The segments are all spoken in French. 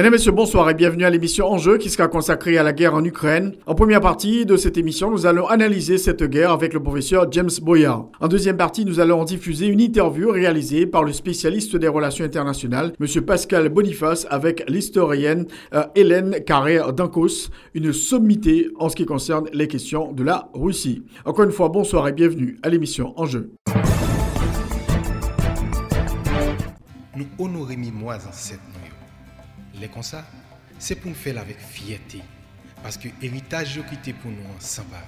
Mesdames, Messieurs, bonsoir et bienvenue à l'émission Enjeu qui sera consacrée à la guerre en Ukraine. En première partie de cette émission, nous allons analyser cette guerre avec le professeur James Boyard. En deuxième partie, nous allons diffuser une interview réalisée par le spécialiste des relations internationales, Monsieur Pascal Boniface, avec l'historienne euh, Hélène Carrère d'Ancos, une sommité en ce qui concerne les questions de la Russie. Encore une fois, bonsoir et bienvenue à l'émission Enjeu. Nous honorons moi en comme ça, c'est pour nous faire avec fierté. Parce que l'héritage qui pour nous sans pareil.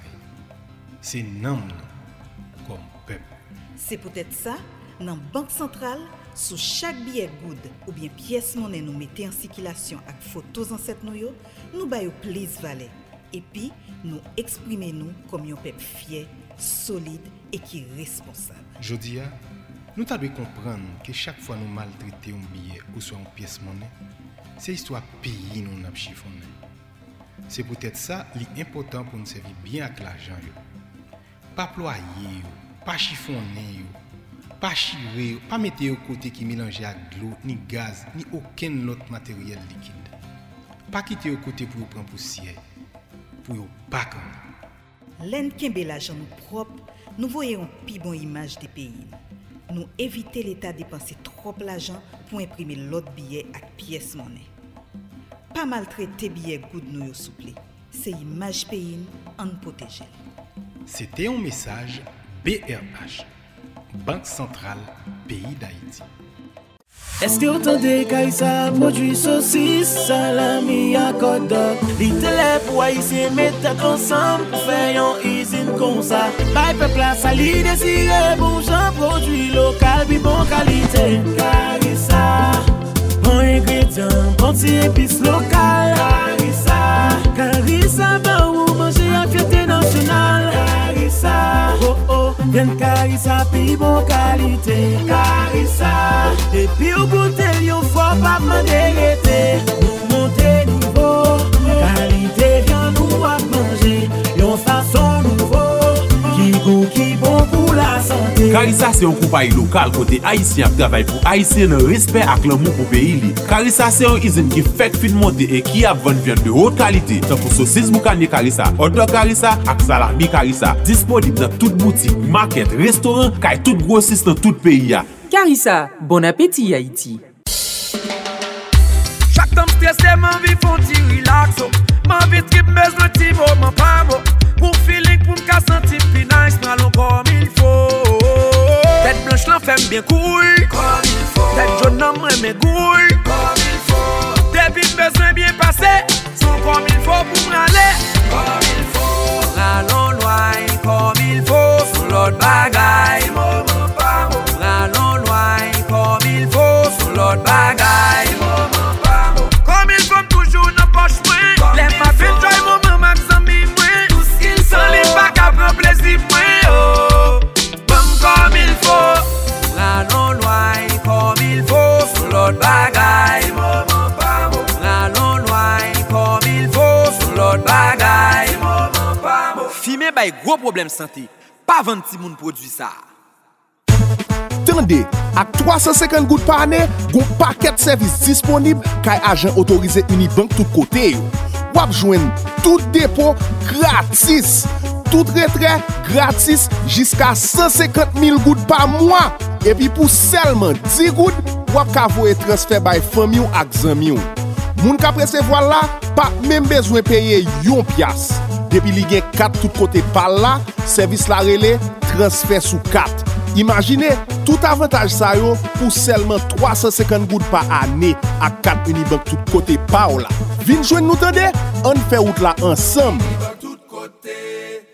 C'est nous comme peuple. C'est peut-être ça, dans la Banque centrale, sous chaque billet good ou bien pièce monnaie nous mettons en circulation avec photos en cette nous, nous baillons plus valeur. Et puis, nous exprimons nous comme un peuple fier, solide et qui est responsable. Je dis, nous devons comprendre que chaque fois nous maltraitons un billet ou soit une pièce monnaie, c'est histoire pays nous n'a chiffonné. C'est peut-être ça l'important pour nous servir bien avec l'argent. Pas ployer, pas chiffonner, pas chirer, pas mettre au côté qui mélange avec de l'eau, ni gaz, ni aucun autre matériel liquide. Pas quitter au côté pour prendre poussière, pour pas L'en kembe l'argent nous propre, nous voyons une bonne image des pays. Nous éviter l'État dépenser trop l'argent pour imprimer l'autre billet avec pièce monnaie. Pas maltraiter billet good nous souple. C'est image pays en protéger. C'était un message BRH, Banque Centrale Pays d'Haïti. Eske ou tande kay sa prodwi sosis, salami a kodok Li tele pou a yise metek ansam pou fe yon izin kon sa. Bay pepla sa li desire bon jan prodwi lokal bi bon kalite. Karisa, bon ingredyan, bon ti epis lokal. Karisa, karisa ba ou manje a fyote Gren karisa pi bon kalite. Karisa. Epi ou gote yo fwa pa mwen derete Karisa se yon koupay lokal kote Haitien ap travay pou Haitien nan respect ak lan moun pou peyi li. Karisa se yon izin ki fek fin monte e ki ap ven vyen de hot kalite. Tan pou sosis moukanye Karisa, odor Karisa ak salami Karisa. Disponib nan tout boutik, market, restoran, kay tout grosis nan tout peyi ya. Karisa, bon apeti Haiti. Chak tam stresse, man vi fon ti relaxo Man vi trip mez nan ti moman pa mo fèm byen koul. Kom il fò Tèk joun nan mwen mè goul. Kom il fò Depi mbezwen byen pase Son kom il fò pou mralè Kom il fò La lon lway kom il fò Sou lot bagay bay gro problem sante, pa vant ti moun prodwi sa. Tende, ak 350 gout pa ane, goun paket servis disponib kay ajen otorize Unibank tout kote yo. Wap jwen tout depo gratis, tout retre gratis, jiska 150 mil gout pa mwa. Epi pou selman 10 gout, wap ka voye transfer bay fami ak zami. Moun ka presevo la, pa men bezwen peye yon piyas. Depi li gen kat tout kote pal la, servis la rele, transfer sou kat. Imagine, tout avantaj sa yo pou selman 350 goud pa ane ak kat Unibank tout kote pa ou la. Vin jwen nou tende, an fe out la ansam.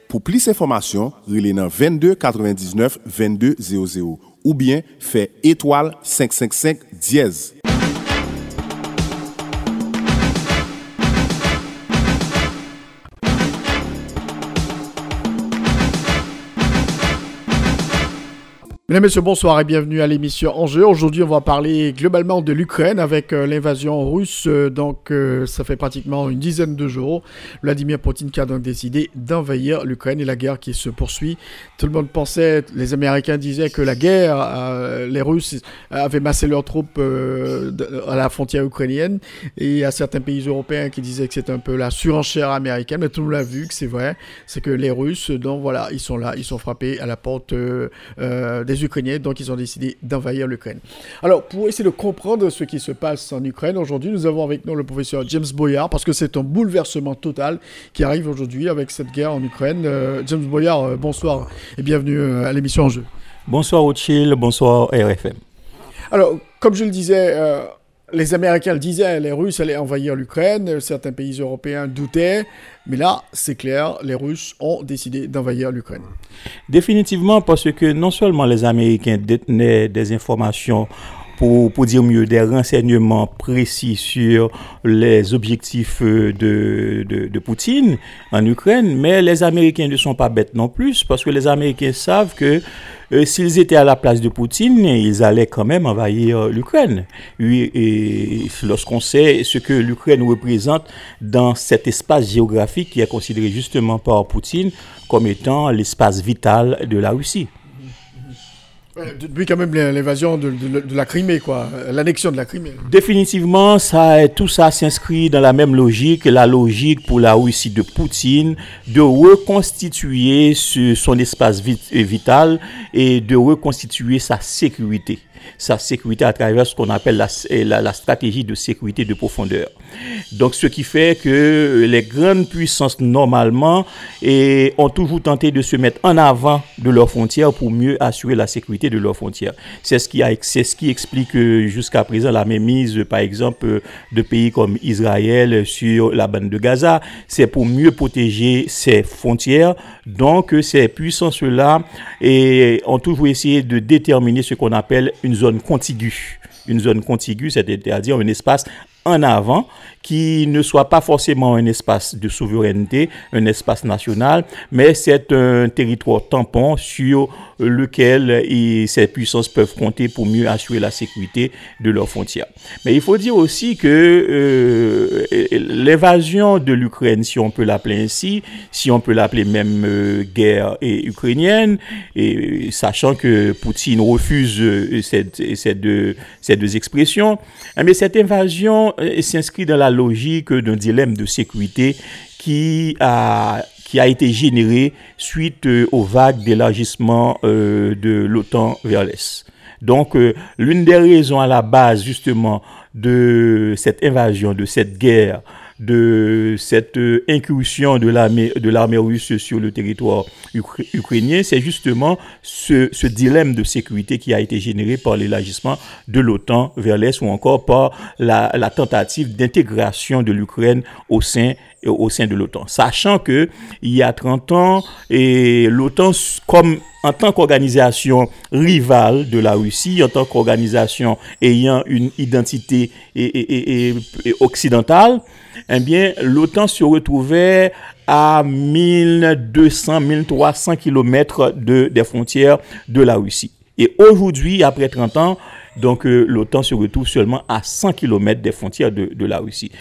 Pou plis informasyon, rele nan 22 99 22 00 ou bien fe etoal 555 diez. Mesdames, Messieurs, bonsoir et bienvenue à l'émission Enjeu. Aujourd'hui, on va parler globalement de l'Ukraine avec euh, l'invasion russe. Euh, donc, euh, ça fait pratiquement une dizaine de jours. Vladimir Poutine qui a donc décidé d'envahir l'Ukraine et la guerre qui se poursuit. Tout le monde pensait, les Américains disaient que la guerre, les Russes avaient massé leurs troupes à la frontière ukrainienne et à certains pays européens qui disaient que c'était un peu la surenchère américaine. Mais tout le monde l'a vu que c'est vrai. C'est que les Russes, donc voilà, ils sont là, ils sont frappés à la porte des Ukrainiens, donc ils ont décidé d'envahir l'Ukraine. Alors, pour essayer de comprendre ce qui se passe en Ukraine, aujourd'hui, nous avons avec nous le professeur James Boyard, parce que c'est un bouleversement total qui arrive aujourd'hui avec cette guerre en Ukraine. Euh, James Boyard, euh, bonsoir et bienvenue euh, à l'émission En Jeu. Bonsoir Rothschild, bonsoir RFM. Alors, comme je le disais, les Américains le disaient, les Russes allaient envahir l'Ukraine, certains pays européens doutaient, mais là, c'est clair, les Russes ont décidé d'envahir l'Ukraine. Définitivement, parce que non seulement les Américains détenaient des informations pour, pour, dire mieux, des renseignements précis sur les objectifs de, de, de, Poutine en Ukraine, mais les Américains ne sont pas bêtes non plus, parce que les Américains savent que euh, s'ils étaient à la place de Poutine, ils allaient quand même envahir l'Ukraine. Et, lorsqu'on sait ce que l'Ukraine représente dans cet espace géographique qui est considéré justement par Poutine comme étant l'espace vital de la Russie. Depuis quand même l'invasion de, la Crimée, quoi, l'annexion de la Crimée. Définitivement, ça, tout ça s'inscrit dans la même logique, la logique pour la Russie de Poutine, de reconstituer son espace vital et de reconstituer sa sécurité sa sécurité à travers ce qu'on appelle la, la, stratégie de sécurité de profondeur. Donc, ce qui fait que les grandes puissances, normalement, et, ont toujours tenté de se mettre en avant de leurs frontières pour mieux assurer la sécurité de leurs frontières. C'est ce qui, ce qui explique euh, jusqu'à présent la mise, par exemple, de pays comme Israël sur la bande de Gaza. C'est pour mieux protéger ses frontières. Donc, ces puissances-là ont toujours essayé de déterminer ce qu'on appelle une zone contiguë. Une zone contiguë, c'est-à-dire un espace en avant qui ne soit pas forcément un espace de souveraineté, un espace national, mais c'est un territoire tampon sur lequel ces puissances peuvent compter pour mieux assurer la sécurité de leurs frontières. Mais il faut dire aussi que euh, l'invasion de l'Ukraine, si on peut l'appeler ainsi, si on peut l'appeler même euh, guerre ukrainienne, et sachant que Poutine refuse euh, ces, deux, expressions, mais cette invasion s'inscrit dans la logique d'un dilemme de sécurité qui a, qui a été généré suite euh, aux vagues d'élargissement euh, de l'OTAN vers l'Est. Donc, euh, l'une des raisons à la base justement de cette invasion, de cette guerre, de cette euh, incursion de l'armée russe sur le territoire ukrainien, c'est justement ce, dilemme de sécurité qui a été généré par l'élargissement de l'OTAN vers l'Est ou encore par la tentative d'intégration de l'Ukraine au sein au sein de l'OTAN. Sachant que il y a 30 ans, l'OTAN comme en tant qu'organisation rivale de la Russie, en tant qu'organisation ayant une identité et, occidentale, eh bien, l'OTAN se retrouvait à 1200-1300 km de, des frontières de la Russie. Et aujourd'hui, après 30 ans, donc euh, l'OTAN se retrouve seulement à 100 km des frontières de, de la Russie.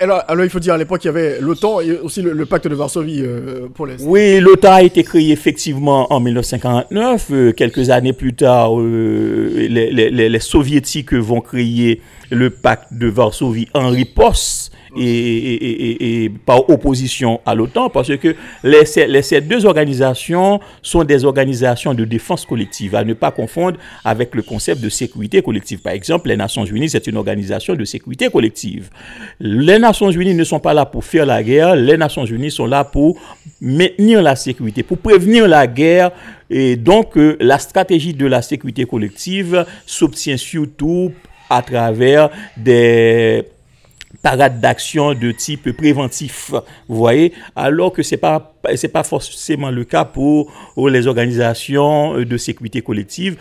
alors, alors, il faut dire à l'époque il y avait l'OTAN et aussi le, pacte de Varsovie euh, pour l'Est. Oui, l'OTAN a été créé effectivement en 1949. Euh, quelques années plus tard, les, les, les, soviétiques vont créer le pacte de Varsovie en riposte et, par opposition à l'OTAN, parce que les, ces deux organisations sont des organisations de défense collective, à ne pas confondre avec le concept de sécurité collective. Par exemple, les Nations Unies, c'est une organisation de sécurité collective. Les Nations Unies ne sont pas là pour faire la guerre, les Nations Unies sont là pour maintenir la sécurité, pour prévenir la guerre. Et donc, euh, la stratégie de la sécurité collective s'obtient surtout à travers des parade d'action de type préventif, vous voyez, alors que c'est pas c'est pas forcément le cas pour, les organisations de sécurité collective.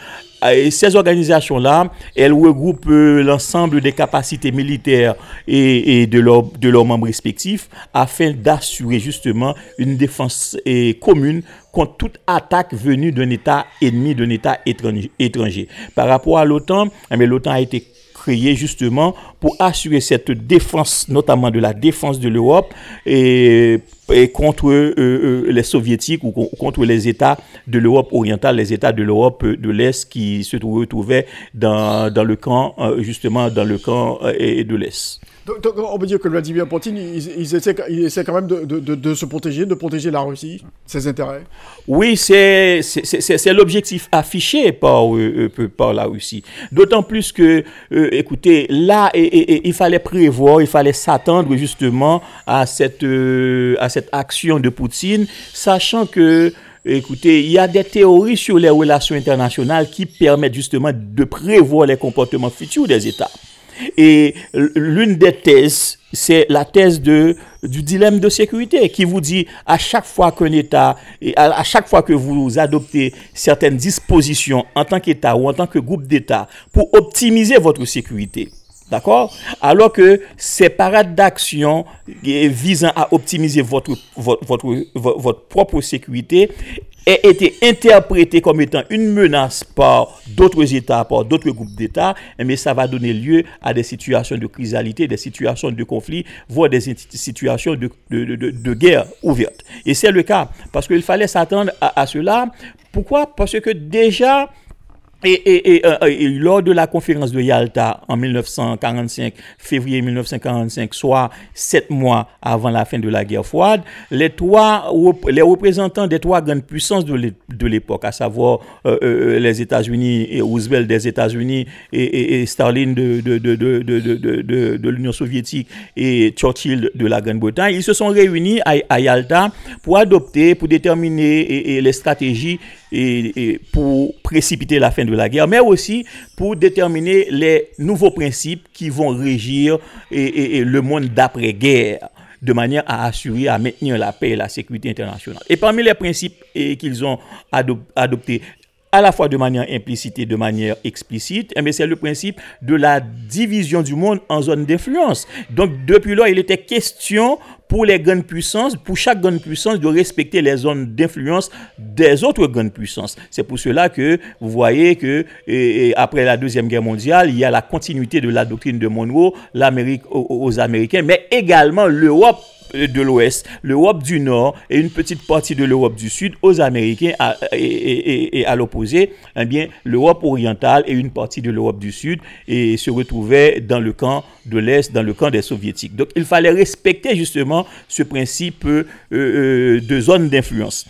Ces organisations-là, elles regroupent euh, l'ensemble des capacités militaires et, de, de leurs membres respectifs afin d'assurer justement une défense commune contre toute attaque venue d'un État ennemi, d'un État étranger. Par rapport à l'OTAN, eh l'OTAN a été justement pour assurer cette défense, notamment de la défense de l'Europe et, contre euh, euh, les soviétiques ou contre les États de l'Europe orientale, les États de l'Europe de l'Est qui se retrouvaient dans, dans le camp, euh, justement dans le camp de l'Est. Donc, on peut dire que Vladimir Poutine, il, essaie, quand même de, se protéger, de protéger la Russie, ses intérêts. Oui, c'est l'objectif affiché par, euh, par la Russie. D'autant plus que, euh, écoutez, là, il fallait prévoir, il fallait s'attendre justement à cette, à cette action de Poutine, sachant que Écoutez, il y a des théories sur les relations internationales qui permettent justement de prévoir les comportements futurs des États. Et l'une des thèses, c'est la thèse du dilemme de sécurité qui vous dit à chaque fois qu'un État, à, chaque fois que vous adoptez certaines dispositions en tant qu'État ou en tant que groupe d'États pour optimiser votre sécurité, D'accord? Alors que ces parades d'action visant à optimiser votre, votre, votre, votre propre sécurité ait été interprété comme étant une menace par d'autres États, par d'autres groupes d'États, mais eh ça va donner lieu à des situations de crisalité, des situations de conflit, voire des situations de, de, de, guerre ouverte. Et c'est le cas, parce qu'il fallait s'attendre à, à cela. Pourquoi? Parce que déjà, et, euh, et, lors de la conférence de Yalta en 1945, février 1945, soit sept mois avant la fin de la guerre froide, les, trois, les représentants des trois grandes puissances de l'époque, à savoir euh, euh, les États-Unis et Roosevelt des États-Unis et, Stalin de, l'Union soviétique et Churchill de la Grande-Bretagne, ils se sont réunis à, Yalta pour adopter, pour déterminer les stratégies et, pour précipiter la fin de la guerre, mais aussi pour déterminer les nouveaux principes qui vont régir et, le monde d'après-guerre de manière à assurer, à maintenir la paix et la sécurité internationale. Et parmi les principes qu'ils ont adoptés à la fois de manière implicite et de manière explicite, eh c'est le principe de la division du monde en zones d'influence. Donc, depuis là, il était question pour les grandes puissances, pour chaque grande puissance, de respecter les zones d'influence des autres grandes puissances. C'est pour cela que vous voyez que après la Deuxième Guerre mondiale, il y a la continuité de la doctrine de Monroe, l'Amérique aux Américains, mais également l'Europe de l'Ouest, l'Europe du Nord et une petite partie de l'Europe du Sud aux Américains et, à l'opposé, eh bien l'Europe orientale et une partie de l'Europe du Sud et se retrouvaient dans le camp de l'Est, dans le camp des Soviétiques. Donc il fallait respecter justement ce principe euh, euh, de zone d'influence.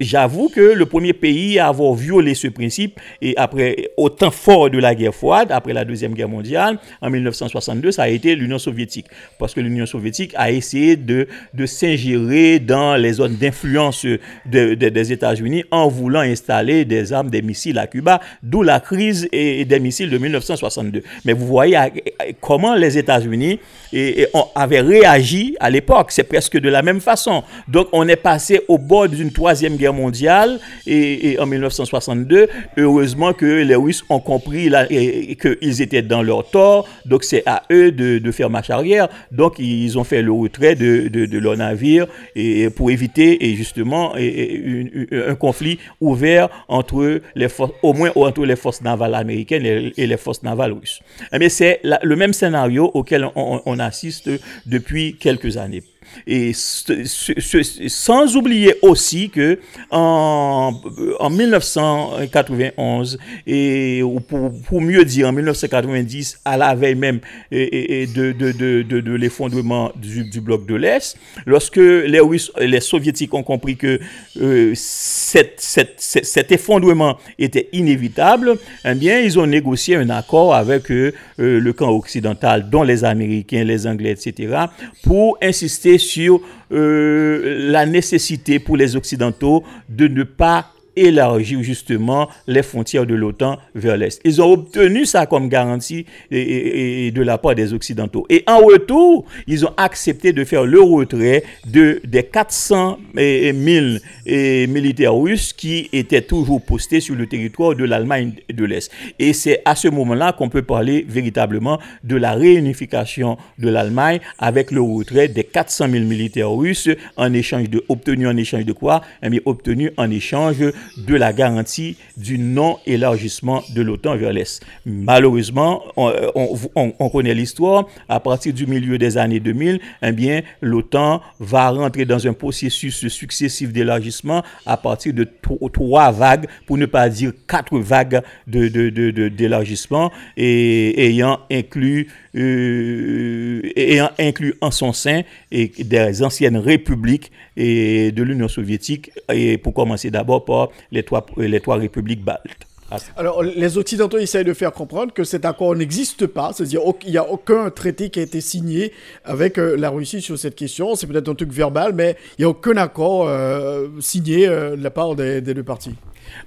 J'avoue que le premier pays à avoir violé ce principe et après autant fort de la guerre froide, après la deuxième guerre mondiale, en 1962, ça a été l'Union soviétique, parce que l'Union soviétique a essayé de, s'ingérer dans les zones d'influence des États-Unis en voulant installer des armes, des missiles à Cuba, d'où la crise des missiles de 1962. Mais vous voyez comment les États-Unis avaient réagi à l'époque. C'est presque de la même façon. Donc on est passé au bord d'une troisième guerre mondiale et, en 1962. Heureusement que les Russes ont compris qu'ils étaient dans leur tort. Donc c'est à eux de faire marche arrière. Donc ils ont fait le retrait de de, leur navire et, pour éviter justement un conflit ouvert entre les forces, au moins entre les forces navales américaines et, les forces navales russes. Mais eh c'est le même scénario auquel on assiste depuis quelques années. Et sans oublier aussi que en, en 1991, et pour, mieux dire en 1990, à la veille même de, de, de, de l'effondrement du, du, bloc de l'Est, lorsque les, les Soviétiques ont compris que euh, cette, cet effondrement était inévitable, eh bien, ils ont négocié un accord avec euh, le camp occidental, dont les Américains, les Anglais, etc., pour insister sur euh, la nécessité pour les Occidentaux de ne pas élargir justement les frontières de l'OTAN vers l'Est. Ils ont obtenu ça comme garantie de la part des Occidentaux. Et en retour, ils ont accepté de faire le retrait de, des 400 000 militaires russes qui étaient toujours postés sur le territoire de l'Allemagne de l'Est. Et c'est à ce moment-là qu'on peut parler véritablement de la réunification de l'Allemagne avec le retrait des 400 000 militaires russes en échange de, obtenus en échange de quoi? Eh bien, obtenus en échange de la garantie du non-élargissement de l'OTAN vers l'Est. Malheureusement, on, connaît l'histoire, à partir du milieu des années 2000, eh bien, l'OTAN va rentrer dans un processus successif d'élargissement à partir de trois vagues, pour ne pas dire quatre vagues d'élargissement, de, et ayant inclus euh, ayant inclus en son sein des anciennes républiques et de l'Union soviétique, et pour commencer d'abord par les trois, les trois républiques baltes. Alors, les Occidentaux essayent de faire comprendre que cet accord n'existe pas, c'est-à-dire qu'il n'y a aucun traité qui a été signé avec euh, la Russie sur cette question. C'est peut-être un truc verbal, mais il n'y a aucun accord euh, signé de la part des deux parties.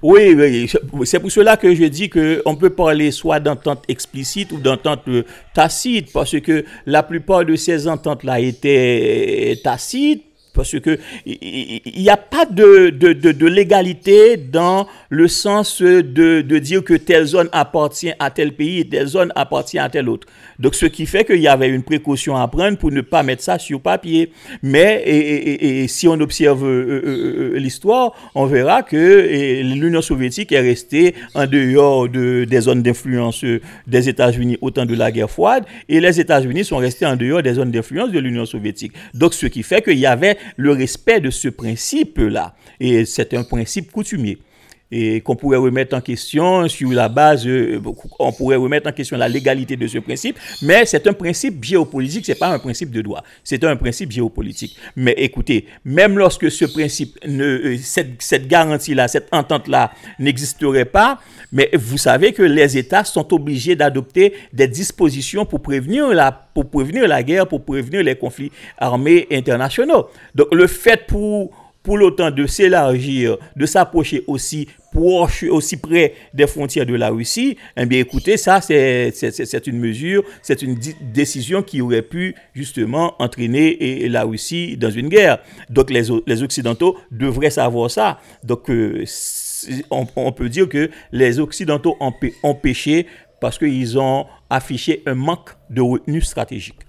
Oui, c'est pour cela que je dis qu'on peut parler soit d'entente explicite ou d'entente euh, tacite, parce que la plupart de ces ententes-là étaient tacites, parce que il n'y a pas de, de, de, légalité dans le sens de, dire que telle zone appartient à tel pays et telle zone appartient à tel autre. Donc, ce qui fait qu'il y avait une précaution à prendre pour ne pas mettre ça sur papier. Mais et, si on observe euh, euh, euh, l'histoire, on verra que l'Union soviétique est restée en dehors de, des zones d'influence des États-Unis au temps de la guerre froide et les États-Unis sont restés en dehors des zones d'influence de l'Union soviétique. Donc, ce qui fait qu'il y avait le respect de ce principe-là. Et c'est un principe coutumier et qu'on pourrait remettre en question sur la base, euh, on pourrait remettre en question la légalité de ce principe, mais c'est un principe géopolitique, c'est pas un principe de droit, c'est un principe géopolitique. Mais écoutez, même lorsque ce principe, ne, euh, cette, cette garantie-là, cette entente-là n'existerait pas, mais vous savez que les États sont obligés d'adopter des dispositions pour prévenir la, pour prévenir la guerre, pour prévenir les conflits armés internationaux. Donc le fait pour pour l'OTAN de s'élargir, de s'approcher aussi proche, aussi près des frontières de la Russie, eh bien écoutez, ça c'est une mesure, c'est une décision qui aurait pu justement entraîner la Russie dans une guerre. Donc les, les Occidentaux devraient savoir ça. Donc euh, on, peut dire que les Occidentaux ont, ont péché parce qu'ils ont affiché un manque de retenue stratégique.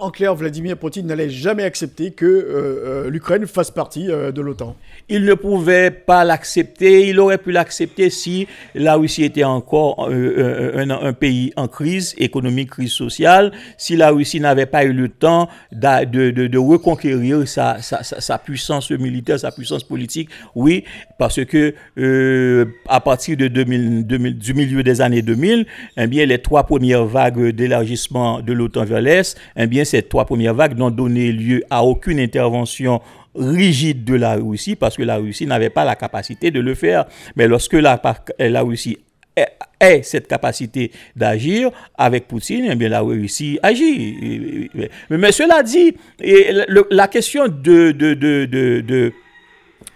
En clair, Vladimir Poutine n'allait jamais accepter que euh, euh, l'Ukraine fasse partie euh, de l'OTAN. Il ne pouvait pas l'accepter. Il aurait pu l'accepter si la Russie était encore un, pays en crise économique, crise sociale, si la Russie n'avait pas eu le temps de, reconquérir sa, sa, sa, puissance militaire, sa puissance politique. Oui, parce que à partir de 2000, du milieu des années 2000, eh bien, les trois premières vagues d'élargissement de l'OTAN vers l'Est, eh ces trois premières vagues n'ont donné lieu à aucune intervention rigide de la Russie parce que la Russie n'avait pas la capacité de le faire. Mais lorsque la, la Russie ait cette capacité d'agir avec Poutine, eh bien la Russie agit. Mais, cela dit, la question de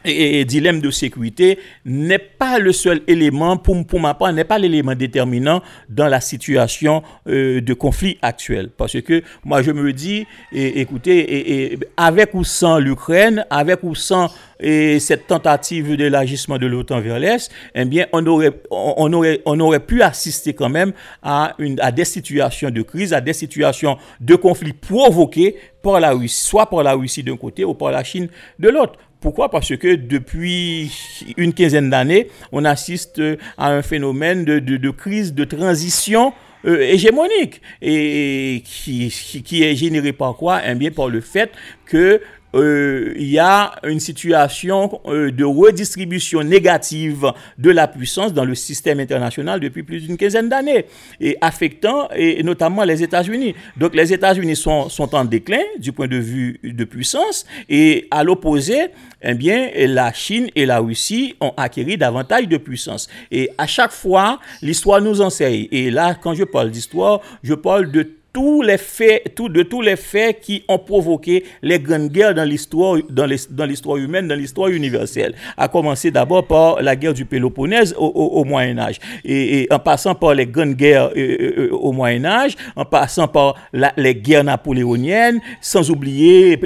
et, dilemme de sécurité n'est pas le seul élément, pour, pour ma part, n'est pas l'élément déterminant dans la situation euh, de conflit actuel. Parce que moi, je me dis, écoutez, avec ou sans l'Ukraine, avec ou sans cette tentative d'élargissement de l'OTAN vers l'Est, eh bien, on aurait, on, aurait, on aurait pu assister quand même à, une, à des situations de crise, à des situations de conflit provoqués par la Russie, soit par la Russie d'un côté ou par la Chine de l'autre. Pourquoi? Parce que depuis une quinzaine d'années, on assiste à un phénomène de, crise, de transition euh, hégémonique et qui, qui, est généré par quoi? Eh bien par le fait que euh, il y a une situation euh, de redistribution négative de la puissance dans le système international depuis plus d'une quinzaine d'années et affectant notamment les États-Unis. Donc les États-Unis sont, sont en déclin du point de vue de puissance et à l'opposé, eh bien, la Chine et la Russie ont acquis davantage de puissance. Et à chaque fois, l'histoire nous enseigne. Et là, quand je parle d'histoire, je parle de tous les faits, tout, de tous les faits qui ont provoqué les grandes guerres dans l'histoire, dans l'histoire humaine, dans l'histoire universelle. À commencer d'abord par la guerre du Péloponnèse au, Moyen Âge, et, en passant par les grandes guerres euh, euh, euh, au Moyen Âge, en passant par les guerres napoléoniennes, sans oublier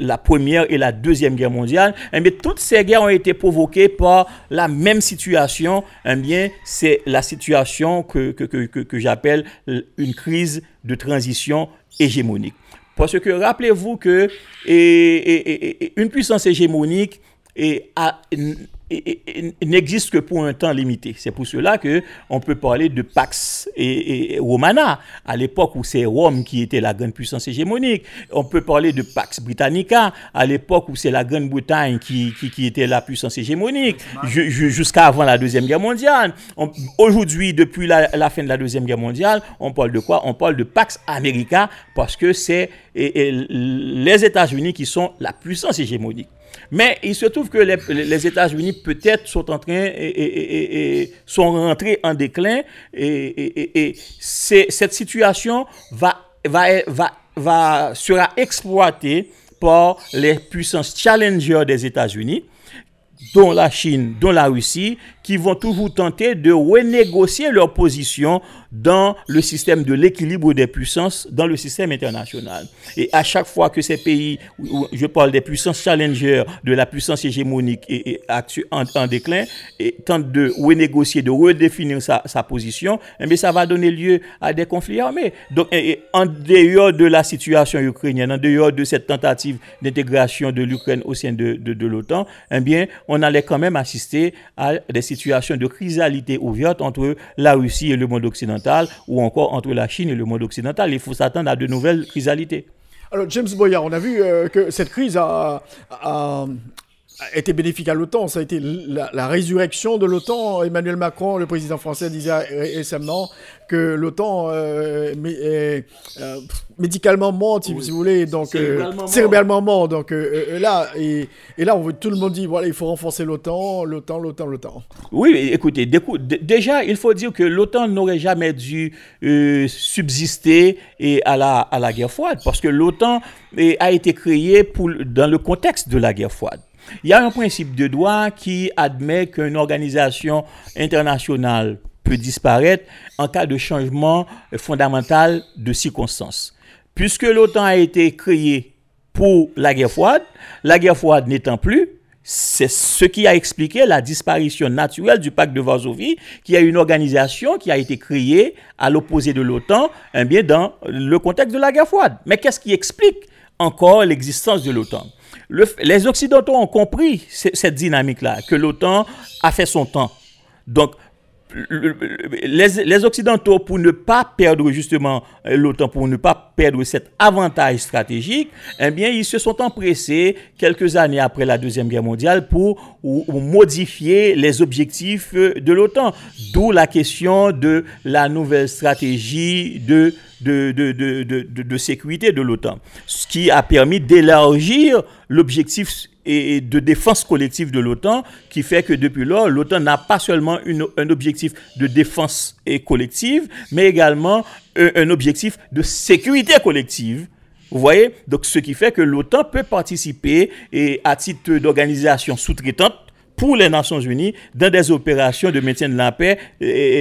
la première et la deuxième guerre mondiale. Eh bien, toutes ces guerres ont été provoquées par la même situation. Eh bien, c'est la situation que, que, que, que j'appelle une crise de transition hégémonique. Parce que rappelez-vous que une puissance hégémonique a, n'existe que pour un temps limité. C'est pour cela que on peut parler de Pax et, Romana à l'époque où c'est Rome qui était la grande puissance hégémonique. On peut parler de Pax Britannica à l'époque où c'est la Grande-Bretagne qui, qui, était la puissance hégémonique jusqu'à avant la deuxième guerre mondiale. Aujourd'hui, depuis la, la, fin de la deuxième guerre mondiale, on parle de quoi? On parle de Pax America parce que c'est les États-Unis qui sont la puissance hégémonique. Mais il se trouve que les, États-Unis peut-être sont en train et, sont rentrés en déclin. Et, cette situation sera exploitée par les puissances challengers des États-Unis dont la Chine, dont la Russie, qui vont toujours tenter de renégocier leur position dans le système de l'équilibre des puissances, dans le système international. Et à chaque fois que ces pays, je parle des puissances challengers, de la puissance hégémonique et, en, déclin, et tentent de renégocier, de redéfinir sa, position, mais eh ça va donner lieu à des conflits armés. Donc, en dehors de la situation ukrainienne, en dehors de cette tentative d'intégration de l'Ukraine au sein de, de, l'OTAN, eh bien, on allait quand même assister à des situations de chrysalité ouverte entre la Russie et le monde occidental, ou encore entre la Chine et le monde occidental. Il faut s'attendre à de nouvelles chrysalités. Alors, James Boyard, on a vu euh, que cette crise a été bénéfique à l'OTAN. Ça a été la, résurrection de l'OTAN. Emmanuel Macron, le président français, disait récemment que l'OTAN euh, est euh, médicalement mort, si vous voulez, donc cérébralement, mort. Donc euh, là, et, là, on veut, tout le monde dit voilà, il faut renforcer l'OTAN, l'OTAN, l'OTAN, l'OTAN. Oui, écoutez, déjà, il faut dire que l'OTAN n'aurait jamais dû subsister et à la à la guerre froide, parce que l'OTAN a été créée pour dans le contexte de la guerre froide. Il y a un principe de droit qui admet qu'une organisation internationale peut disparaître en cas de changement fondamental de circonstances. Puisque l'OTAN a été créée pour la guerre froide, la guerre froide n'étant plus, c'est ce qui a expliqué la disparition naturelle du pacte de Varsovie, qui est une organisation qui a été créée à l'opposé de l'OTAN, eh bien dans le contexte de la guerre froide. Mais qu'est-ce qui explique encore l'existence de l'OTAN? Les Occidentaux ont compris cette dynamique-là, que l'OTAN a fait son temps. Donc, les, Occidentaux, pour ne pas perdre justement euh, l'OTAN, pour ne pas perdre cet avantage stratégique, eh bien, ils se sont empressés quelques années après la Deuxième Guerre mondiale pour modifier les objectifs euh, de l'OTAN. D'où la question de la nouvelle stratégie de sécurité de l'OTAN, ce qui a permis d'élargir l'objectif de défense collective de l'OTAN, qui fait que depuis lors, l'OTAN n'a pas seulement un objectif de défense collective, mais également un, objectif de sécurité collective. Vous voyez? Donc, ce qui fait que l'OTAN peut participer et à titre d'organisation sous-traitante pour les Nations Unies dans des opérations de maintien de la paix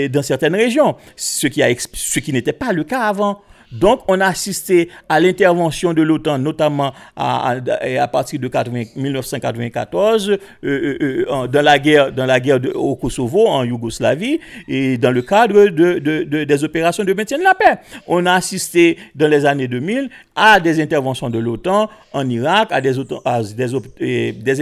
dans certaines régions, ce qui n'était pas le cas avant. Donc, on a assisté à l'intervention de l'OTAN, notamment à, partir de 1994, euh, euh, euh, dans la guerre, dans la guerre au Kosovo, en Yougoslavie, et dans le cadre de, de, des opérations de maintien de la paix. On a assisté dans les années 2000 à des interventions de l'OTAN en Irak, à des,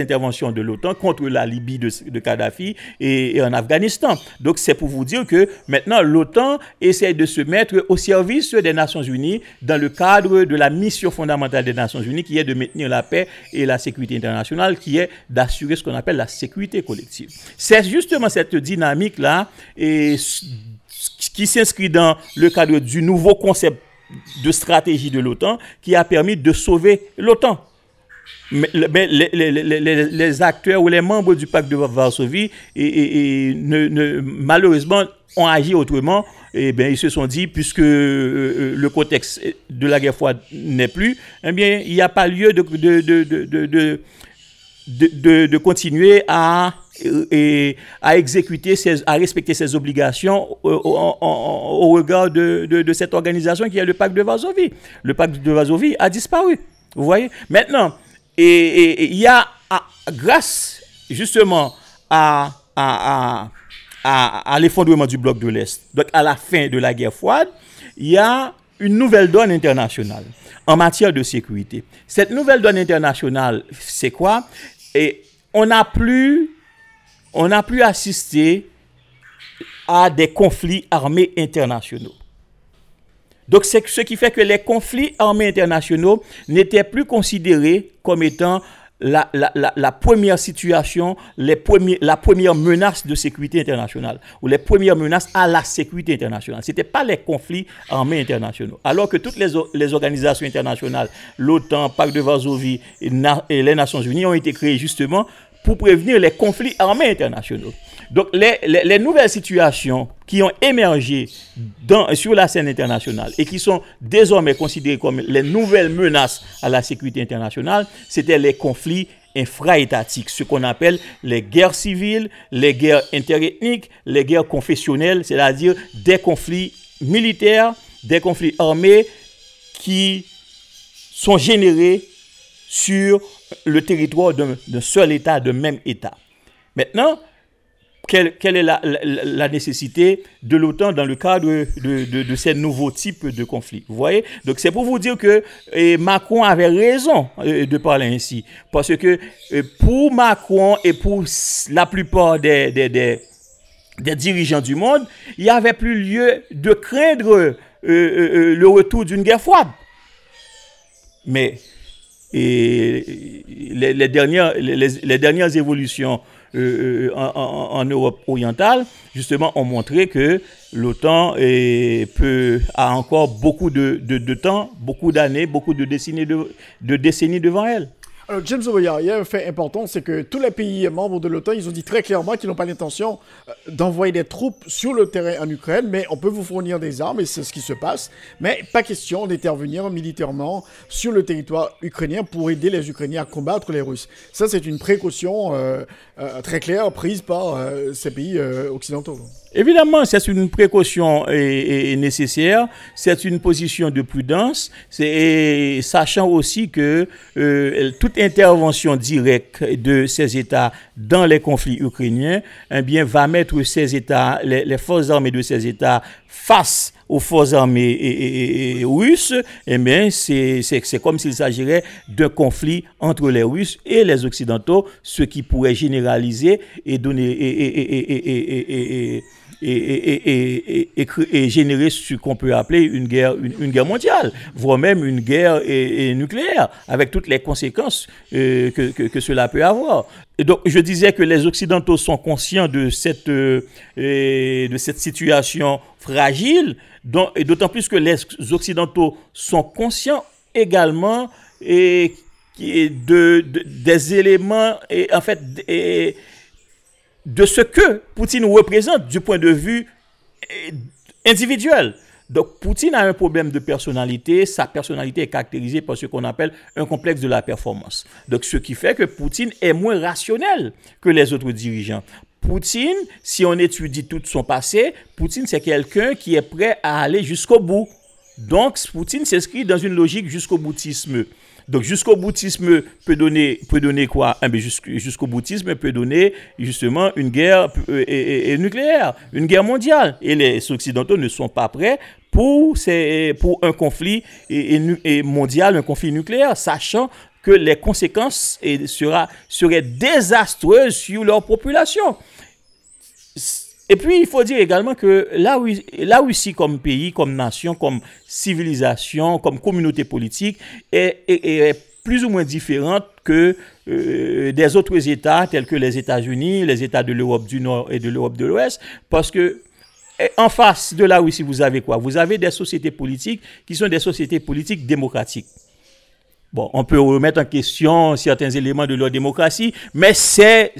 interventions de l'OTAN contre la Libye de, de Kadhafi et, et, en Afghanistan. Donc, c'est pour vous dire que maintenant, l'OTAN essaie de se mettre au service des Nations Unies dans le cadre de la mission fondamentale des Nations Unies qui est de maintenir la paix et la sécurité internationale, qui est d'assurer ce qu'on appelle la sécurité collective. C'est justement cette dynamique-là qui s'inscrit dans le cadre du nouveau concept de stratégie de l'OTAN qui a permis de sauver l'OTAN. Mais, les, acteurs ou les membres du pacte de Varsovie et, ne, malheureusement ont agi autrement. Et bien, ils se sont dit, puisque euh, le contexte de la guerre froide n'est plus, eh bien, il n'y a pas lieu de, de, de continuer à et à exécuter, à respecter ses obligations au, regard de, de, cette organisation qui est le pacte de Varsovie. Le pacte de Varsovie a disparu. Vous voyez Maintenant, et il y a, grâce justement à, à, à, à l'effondrement du bloc de l'Est, donc à la fin de la guerre froide, il y a une nouvelle donne internationale en matière de sécurité. Cette nouvelle donne internationale, c'est quoi? Et on n'a plus, on n'a plus assisté à des conflits armés internationaux. Donc, c'est ce qui fait que les conflits armés internationaux n'étaient plus considérés comme étant la, première situation, la première menace de sécurité internationale, ou les premières menaces à la sécurité internationale. Ce n'était pas les conflits armés internationaux. Alors que toutes les, organisations internationales, l'OTAN, Pacte de Varsovie et les Nations Unies ont été créées justement pour prévenir les conflits armés internationaux. Donc, les, nouvelles situations qui ont émergé sur la scène internationale et qui sont désormais considérées comme les nouvelles menaces à la sécurité internationale, c'était les conflits infra-étatiques, ce qu'on appelle les guerres civiles, les guerres interethniques, les guerres confessionnelles, c'est-à-dire des conflits militaires, des conflits armés qui sont générés sur le territoire d'un seul État, d'un même État. Maintenant, quelle, est la, nécessité de l'OTAN dans le cadre de, ces nouveaux types de conflits. Vous voyez? Donc c'est pour vous dire que Macron avait raison euh, de parler ainsi. Parce que euh, pour Macron et pour la plupart des, dirigeants du monde, il n'y avait plus lieu de craindre euh, le retour d'une guerre froide. Mais les dernières évolutions euh, euh, en, Europe orientale, justement, ont montré que l'OTAN a encore beaucoup de, temps, beaucoup d'années, beaucoup de, de décennies devant elle. Alors, James Oboya, il y a un fait important, c'est que tous les pays membres de l'OTAN, ils ont dit très clairement qu'ils n'ont pas l'intention euh, d'envoyer des troupes sur le terrain en Ukraine, mais on peut vous fournir des armes, et c'est ce qui se passe. Mais pas question d'intervenir militairement sur le territoire ukrainien pour aider les Ukrainiens à combattre les Russes. Ça, c'est une précaution euh, euh, très claire prise par ces pays occidentaux. Évidemment, c'est une précaution nécessaire, c'est une position de prudence, sachant aussi que euh, toute intervention directe de ces États dans les conflits ukrainiens eh bien, va mettre ces États, les, forces armées de ces États face aux forces armées russes, eh bien, c'est comme s'il s'agirait d'un conflit entre les Russes et les Occidentaux, ce qui pourrait généraliser et donner et, et, et, générer ce qu'on peut appeler une guerre, une, guerre mondiale, voire même une guerre nucléaire, avec toutes les conséquences euh, que, que, cela peut avoir. Et donc, je disais que les Occidentaux sont conscients de cette, euh, de cette situation fragile, et d'autant plus que les Occidentaux sont conscients également et, de, des éléments, et en fait, et, de ce que Poutine représente du point de vue eh, individuel. Donc Poutine a un problème de personnalité, sa personnalité est caractérisée par ce qu'on appelle un complexe de la performance. Donc ce qui fait que Poutine est moins rationnel que les autres dirigeants. Poutine, si on étudie tout son passé, Poutine c'est quelqu'un qui est prêt à aller jusqu'au bout. Donc Poutine s'inscrit dans une logique jusqu'au boutisme. Donc jusqu'au boutisme peut donner, peut donner quoi? Eh Jusqu'au boutisme peut donner justement une guerre euh, nucléaire, une guerre mondiale. Et les Occidentaux ne sont pas prêts pour, un conflit mondial, un conflit nucléaire, sachant que les conséquences sera, seraient désastreuses sur leur population. Et puis, il faut dire également que la, la Russie comme pays, comme nation, comme civilisation, comme communauté politique, est, plus ou moins différente que euh, des autres États tels que les États-Unis, les États de l'Europe du Nord et de l'Europe de l'Ouest, parce que en face de la Russie, vous avez quoi? Vous avez des sociétés politiques qui sont des sociétés politiques démocratiques. Bon, on peut remettre en question certains éléments de leur démocratie, mais c'est,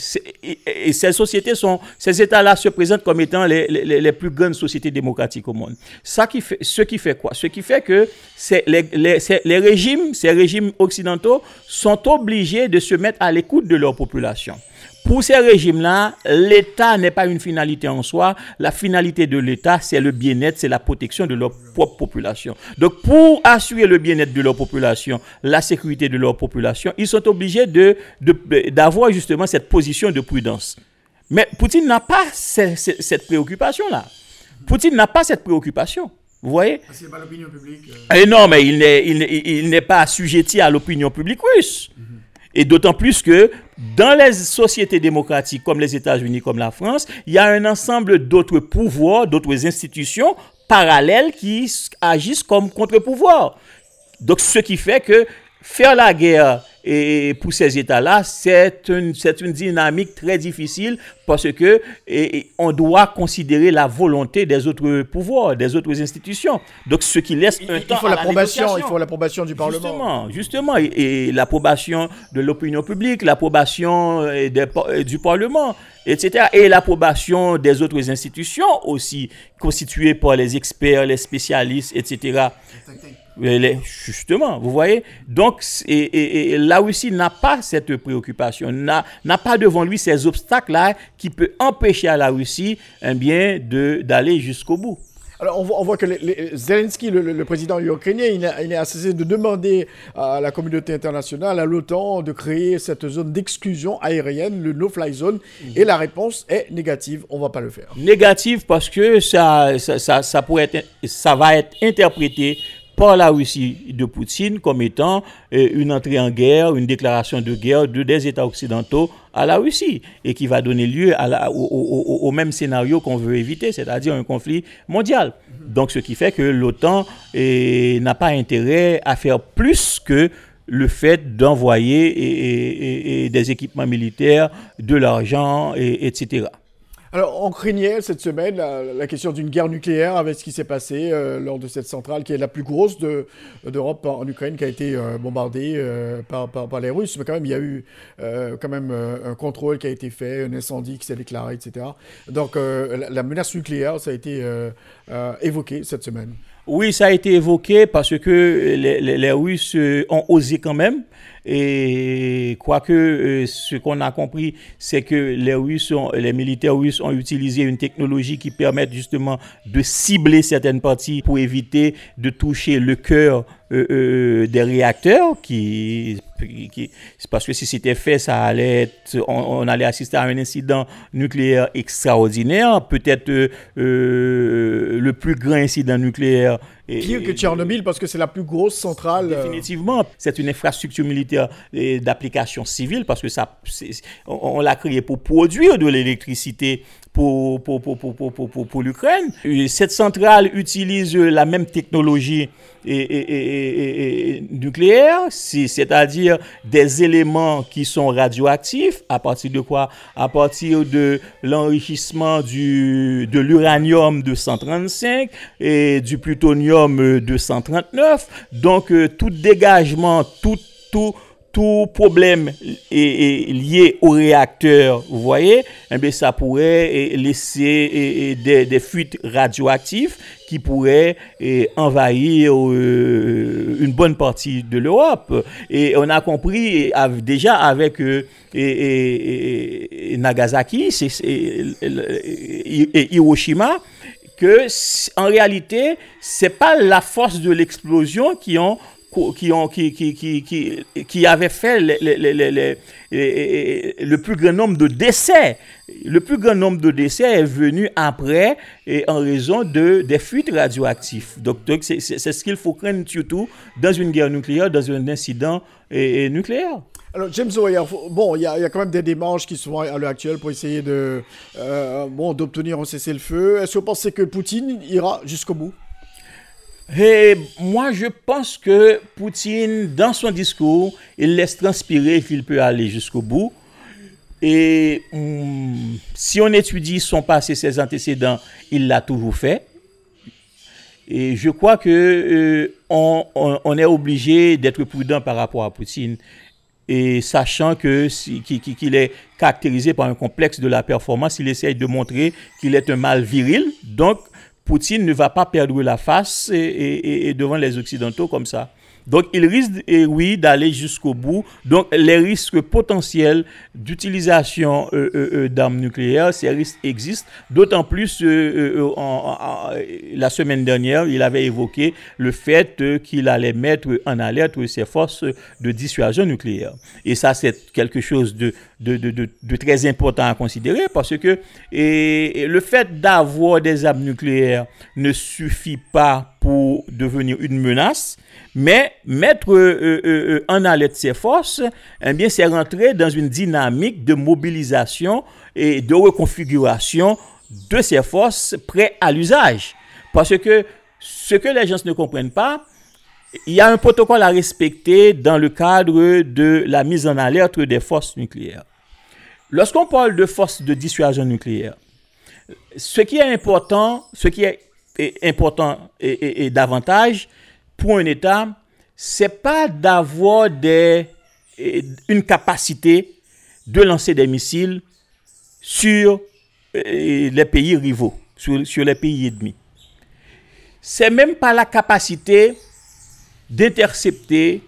et ces sociétés sont, ces États-là se présentent comme étant les, les, les, plus grandes sociétés démocratiques au monde. Ça qui fait, ce qui fait quoi? Ce qui fait que les, les, régimes, ces régimes occidentaux sont obligés de se mettre à l'écoute de leur population. Pour ces régimes-là, l'État n'est pas une finalité en soi. La finalité de l'État, c'est le bien-être, c'est la protection de leur propre population. Donc, pour assurer le bien-être de leur population, la sécurité de leur population, ils sont obligés de, d'avoir justement cette position de prudence. Mais Poutine n'a pas cette, préoccupation-là. Poutine n'a pas cette préoccupation. Vous voyez? Ah, pas l'opinion publique. Euh. Eh non, mais il n'est, il, pas assujetti à l'opinion publique russe. Mhm. Et d'autant plus que dans les sociétés démocratiques comme les États-Unis, comme la France, il y a un ensemble d'autres pouvoirs, d'autres institutions parallèles qui agissent comme contre-pouvoirs. Donc ce qui fait que faire la guerre et pour ces États-là, c'est une, une dynamique très difficile parce que on doit considérer la volonté des autres pouvoirs, des autres institutions. Donc, ce qui laisse un il, faut l'approbation, il faut l'approbation du Parlement. Justement, justement, et, l'approbation de l'opinion publique, l'approbation euh, euh, du Parlement, etc. Et l'approbation des autres institutions aussi, constituées par les experts, les spécialistes, etc. Justement, vous voyez? Donc, et, la Russie n'a pas cette préoccupation, n'a pas devant lui ces obstacles-là qui peuvent empêcher à la Russie eh bien, d'aller jusqu'au bout. Alors, on voit, que Zelensky, le, président ukrainien, il, a, il est cessé de demander à la communauté internationale, à l'OTAN, de créer cette zone d'exclusion aérienne, le no-fly zone. Mhm. Et la réponse est négative. On ne va pas le faire. Négative parce que ça, ça, ça, pourrait être, ça va être interprété par la Russie de Poutine comme étant euh, une entrée en guerre, une déclaration de guerre de, des États occidentaux à la Russie et qui va donner lieu au, même scénario qu'on veut éviter, c'est-à-dire un conflit mondial. Donc ce qui fait que l'OTAN euh, n'a pas intérêt à faire plus que le fait d'envoyer des équipements militaires, de l'argent, etc. Alors, on craignait cette semaine la, question d'une guerre nucléaire avec ce qui s'est passé euh, lors de cette centrale qui est la plus grosse d'Europe en Ukraine, qui a été euh, bombardée euh, par, par, les Russes. Mais quand même, il y a eu quand même un contrôle qui a été fait, un incendie qui s'est déclaré, etc. Donc, la, menace nucléaire, ça a été évoqué cette semaine. Oui, ça a été évoqué parce que les, les Russes ont osé quand même et quoique euh, ce qu'on a compris, c'est que les Russes, les militaires russes ont utilisé une technologie qui permet justement de cibler certaines parties pour éviter de toucher le cœur euh, euh, des réacteurs qui, qui, parce que si c'était fait ça allait être, on, allait assister à un incident nucléaire extraordinaire peut-être le plus grand incident nucléaire Pire que Tchernobyl parce que c'est la plus grosse centrale. Définitivement, c'est une infrastructure militaire d'application civile parce que ça, on, l'a créé pour produire de l'électricité pour, pour, pour, pour, pour l'Ukraine. Cette centrale utilise la même technologie et, nucléaire, c'est-à-dire des éléments qui sont radioactifs. À partir de quoi? À partir de l'enrichissement de l'uranium 235 et du plutonium 239. Donc, euh, tout dégagement, tout, tout, tout problème est, lié au réacteur, vous voyez, eh ça pourrait laisser des, fuites radioactives qui pourraient envahir euh, une bonne partie de l'Europe. Et on a compris déjà avec euh, Nagasaki et Hiroshima que en réalité, c'est pas la force de l'explosion qui ont qui, ont, qui, qui, qui, qui fait le plus grand nombre de décès. Le plus grand nombre de décès est venu après et en raison de, des fuites radioactives. Donc, c'est ce qu'il faut craindre surtout dans une guerre nucléaire, dans un incident nucléaire. Alors, James Oyer, bon, il y, a quand même des démarches qui sont à l'heure actuelle pour essayer de, euh, bon, d'obtenir un cessez-le-feu. Est-ce que vous pensez que Poutine ira jusqu'au bout? Et moi, je pense que Poutine, dans son discours, il laisse transpirer qu'il peut aller jusqu'au bout. Et hum, si on étudie son passé, ses antécédents, il l'a toujours fait. Et je crois que euh, on, est obligé d'être prudent par rapport à Poutine. Et sachant que si- qu'il est caractérisé par un complexe de la performance, il essaye de montrer qu'il est un mal viril. Donc, Poutine ne va pas perdre la face et, devant les Occidentaux comme ça. Donc, il risque, et oui, d'aller jusqu'au bout. Donc, les risques potentiels d'utilisation euh, euh, euh, d'armes nucléaires, ces risques existent. D'autant plus, en- la semaine dernière, il avait évoqué le fait qu'il allait mettre en alerte ses forces de dissuasion nucléaire. Et ça, c'est quelque chose de, très important à considérer parce que le fait d'avoir des armes nucléaires ne suffit pas devenir une menace, mais mettre euh, euh, euh, en alerte ses forces, eh bien, c'est rentrer dans une dynamique de mobilisation et de reconfiguration de ces forces prêtes à l'usage. Parce que ce que les gens ne comprennent pas, il y a un protocole à respecter dans le cadre de la mise en alerte des forces nucléaires. Lorsqu'on parle de forces de dissuasion nucléaire, ce qui est important, ce qui est important et, et- et davantage pour un État, c'est pas d'avoir des une capacité de lancer des missiles sur euh, les pays rivaux, sur, sur les pays ennemis. C'est même pas la capacité d'intercepter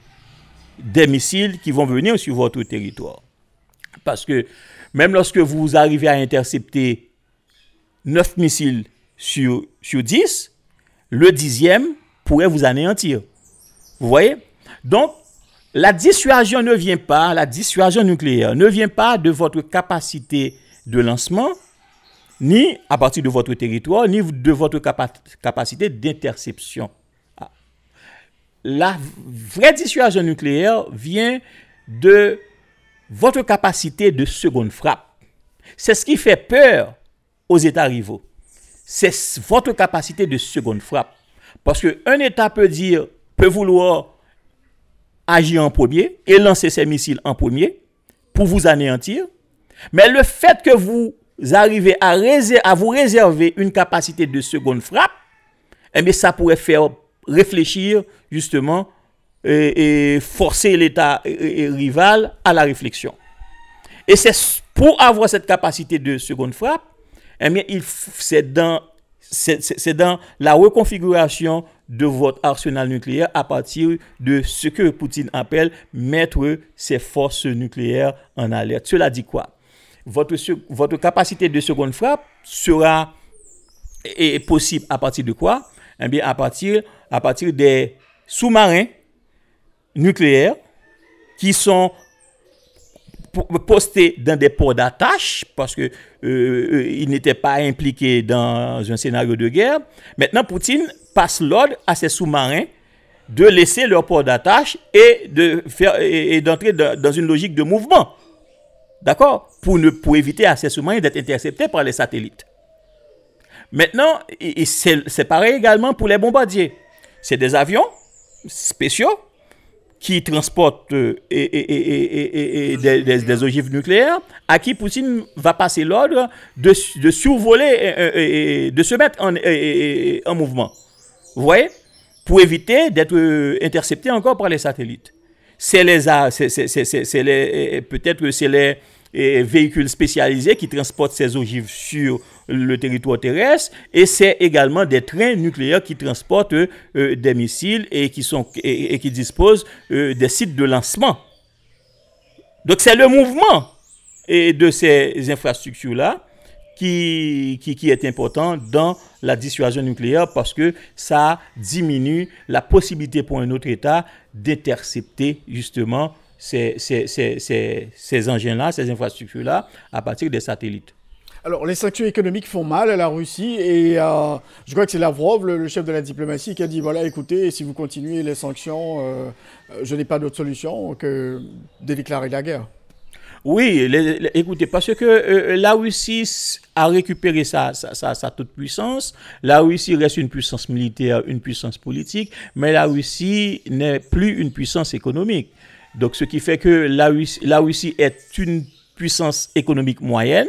des missiles qui vont venir sur votre territoire. Parce que même lorsque vous arrivez à intercepter 9 missiles sur, sur 10, le dixième pourrait vous anéantir. Vous voyez? Donc, la dissuasion ne vient pas, la dissuasion nucléaire ne vient pas de votre capacité de lancement, ni à partir de votre territoire, ni de votre capa- capacité d'interception. Ah. La vraie dissuasion nucléaire vient de votre capacité de seconde frappe. C'est ce qui fait peur aux États rivaux. C'est votre capacité de seconde frappe. Parce qu'un État peut dire, peut vouloir agir en premier et lancer ses missiles en premier pour vous anéantir. Mais le fait que vous arrivez à, à vous réserver une capacité de seconde frappe, eh bien, ça pourrait faire réfléchir justement et, forcer l'État rival à la réflexion. Et c'est pour avoir cette capacité de seconde frappe, eh bien, c'est dans, dans la reconfiguration de votre arsenal nucléaire à partir de ce que Poutine appelle mettre ses forces nucléaires en alerte. Cela dit quoi? Votre, votre capacité de seconde frappe sera est possible à partir de quoi? Eh bien, à partir, à partir des sous-marins nucléaires qui sont po- postés dans des ports d'attache parce que euh, euh, ils n'étaient pas impliqués dans un scénario de guerre. Maintenant, Poutine passe l'ordre à ses sous-marins de laisser leur port d'attache et de d'entrer dans, une logique de mouvement. D'accord? Pour, pour éviter à ces sous-marins d'être interceptés par les satellites. Maintenant, c'est pareil également pour les bombardiers. C'est des avions spéciaux qui transportent euh, des, ogives nucléaires, à qui Poutine va passer l'ordre de, survoler et, de se mettre en, mouvement. Vous voyez? Pour éviter d'être euh, intercepté encore par les satellites. C'est les, peut-être que c'est les véhicules spécialisés qui transportent ces ogives sur le territoire terrestre et c'est également des trains nucléaires qui transportent euh, des missiles et qui, disposent euh, des sites de lancement. Donc c'est le mouvement de ces infrastructures-là qui, est important dans la dissuasion nucléaire parce que ça diminue la possibilité pour un autre État d'intercepter justement ces engins-là, ces infrastructures-là à partir des satellites. Alors, les sanctions économiques font mal à la Russie et euh, je crois que c'est Lavrov, le, chef de la diplomatie, qui a dit voilà, écoutez, si vous continuez les sanctions, euh, euh, je n'ai pas d'autre solution que de déclarer la guerre. Oui, écoutez, parce que la Russie a récupéré sa, sa, sa, sa toute puissance. La Russie reste une puissance militaire, une puissance politique, mais la Russie n'est plus une puissance économique. Donc, ce qui fait que la Russie est une puissance économique moyenne.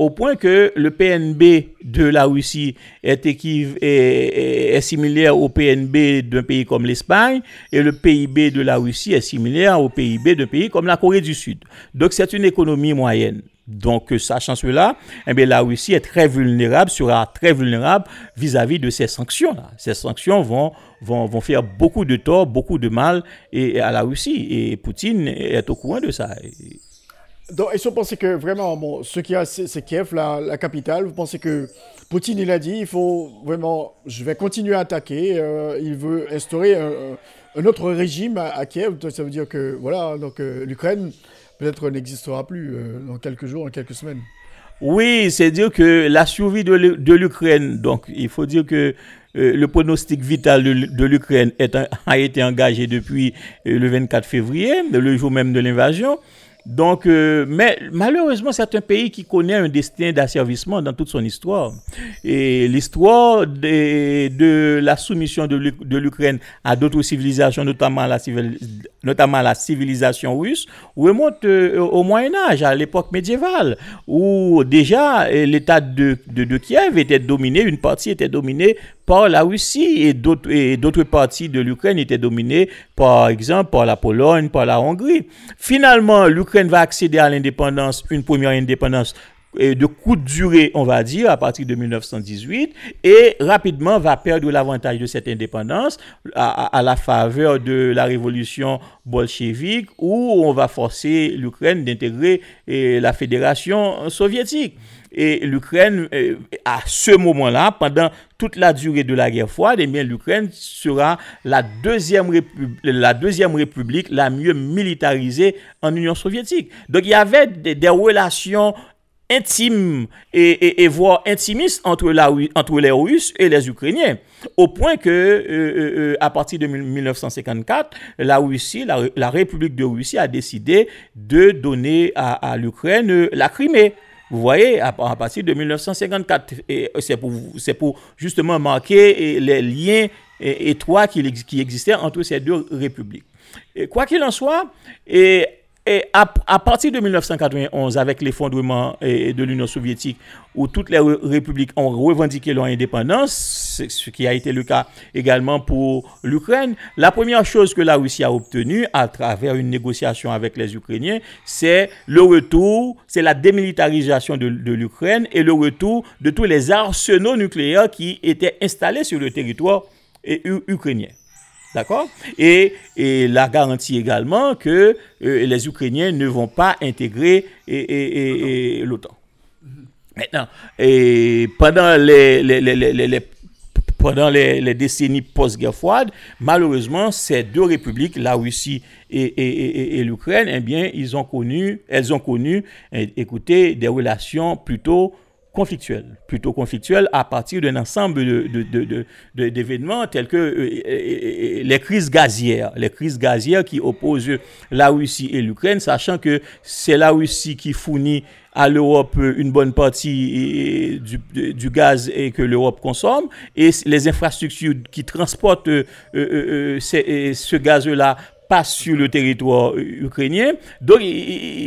Au point que le PNB de la Russie est, est, similaire au PNB d'un pays comme l'Espagne et le PIB de la Russie est similaire au PIB d'un pays comme la Corée du Sud. Donc c'est une économie moyenne. Donc, sachant cela, eh bien, la Russie est très vulnérable, sera très vulnérable vis-à-vis de ces sanctions-là. Ces sanctions vont, vont, vont, faire beaucoup de tort, beaucoup de mal à la Russie. Et Poutine est au courant de ça. Donc, est-ce que vous pensez que vraiment, bon, ce qui a, c'est Kiev, la, capitale, vous pensez que Poutine, il a dit, il faut vraiment, je vais continuer à attaquer, euh, il veut instaurer un, autre régime à, Kiev, ça veut dire que, voilà, donc euh, l'Ukraine peut-être n'existera plus euh, dans quelques jours, dans quelques semaines. Oui, c'est dire que la survie de l'Ukraine, donc il faut dire que le pronostic vital de, l'Ukraine a été engagé depuis le 24 février, le jour même de l'invasion. Donc, euh, mais malheureusement, c'est un pays qui connaît un destin d'asservissement dans toute son histoire. Et l'histoire de, de, la soumission de l'Ukraine à d'autres civilisations, notamment la, notamment la civilisation russe, remonte euh, au Moyen Âge, à l'époque médiévale, où déjà euh, l'État de, de, de, Kiev était dominé, une partie était dominée par la Russie et d'autres parties de l'Ukraine étaient dominées, par exemple, par la Pologne, par la Hongrie. Finalement, l'Ukraine va accéder à l'indépendance, une première indépendance de courte durée, on va dire, à partir de 1918, et rapidement va perdre l'avantage de cette indépendance à, la faveur de la révolution bolchevique, où on va forcer l'Ukraine d'intégrer eh, la fédération soviétique. Et l'Ukraine, euh, à ce moment-là, pendant toute la durée de la guerre froide, eh bien, l'Ukraine sera la deuxième, la république la mieux militarisée en Union soviétique. Donc, il y avait des, relations intimes et, voire intimistes entre, la, entre les Russes et les Ukrainiens, au point que euh, euh, à partir de 1954, la Russie, la, République de Russie a décidé de donner à l'Ukraine la Crimée. Vous voyez, à, partir de 1954, c'est pour, justement marquer les liens étroits qui, existaient entre ces deux républiques. Et quoi qu'il en soit, et à, partir de 1991, avec l'effondrement de l'Union soviétique, où toutes les républiques ont revendiqué leur indépendance, ce qui a été le cas également pour l'Ukraine, la première chose que la Russie a obtenue à travers une négociation avec les Ukrainiens, c'est le retour, c'est la démilitarisation de, l'Ukraine et le retour de tous les arsenaux nucléaires qui étaient installés sur le territoire ukrainien. D'accord? Et, la garantie également que euh, les Ukrainiens ne vont pas intégrer l'OTAN. Maintenant, et pendant les, les, pendant les, décennies post-guerre froide, malheureusement, ces deux républiques, la Russie et, l'Ukraine, eh bien, ils ont connu, elles ont connu, écoutez, des relations plutôt conflictuel, plutôt conflictuel à partir d'un ensemble d'événements de, tels que euh, euh, euh, les crises gazières, les crises gazières qui opposent la Russie et l'Ukraine, sachant que c'est la Russie qui fournit à l'Europe une bonne partie du, du gaz que l'Europe consomme, et les infrastructures qui transportent ce gaz-là passe sur le territoire ukrainien. Donc,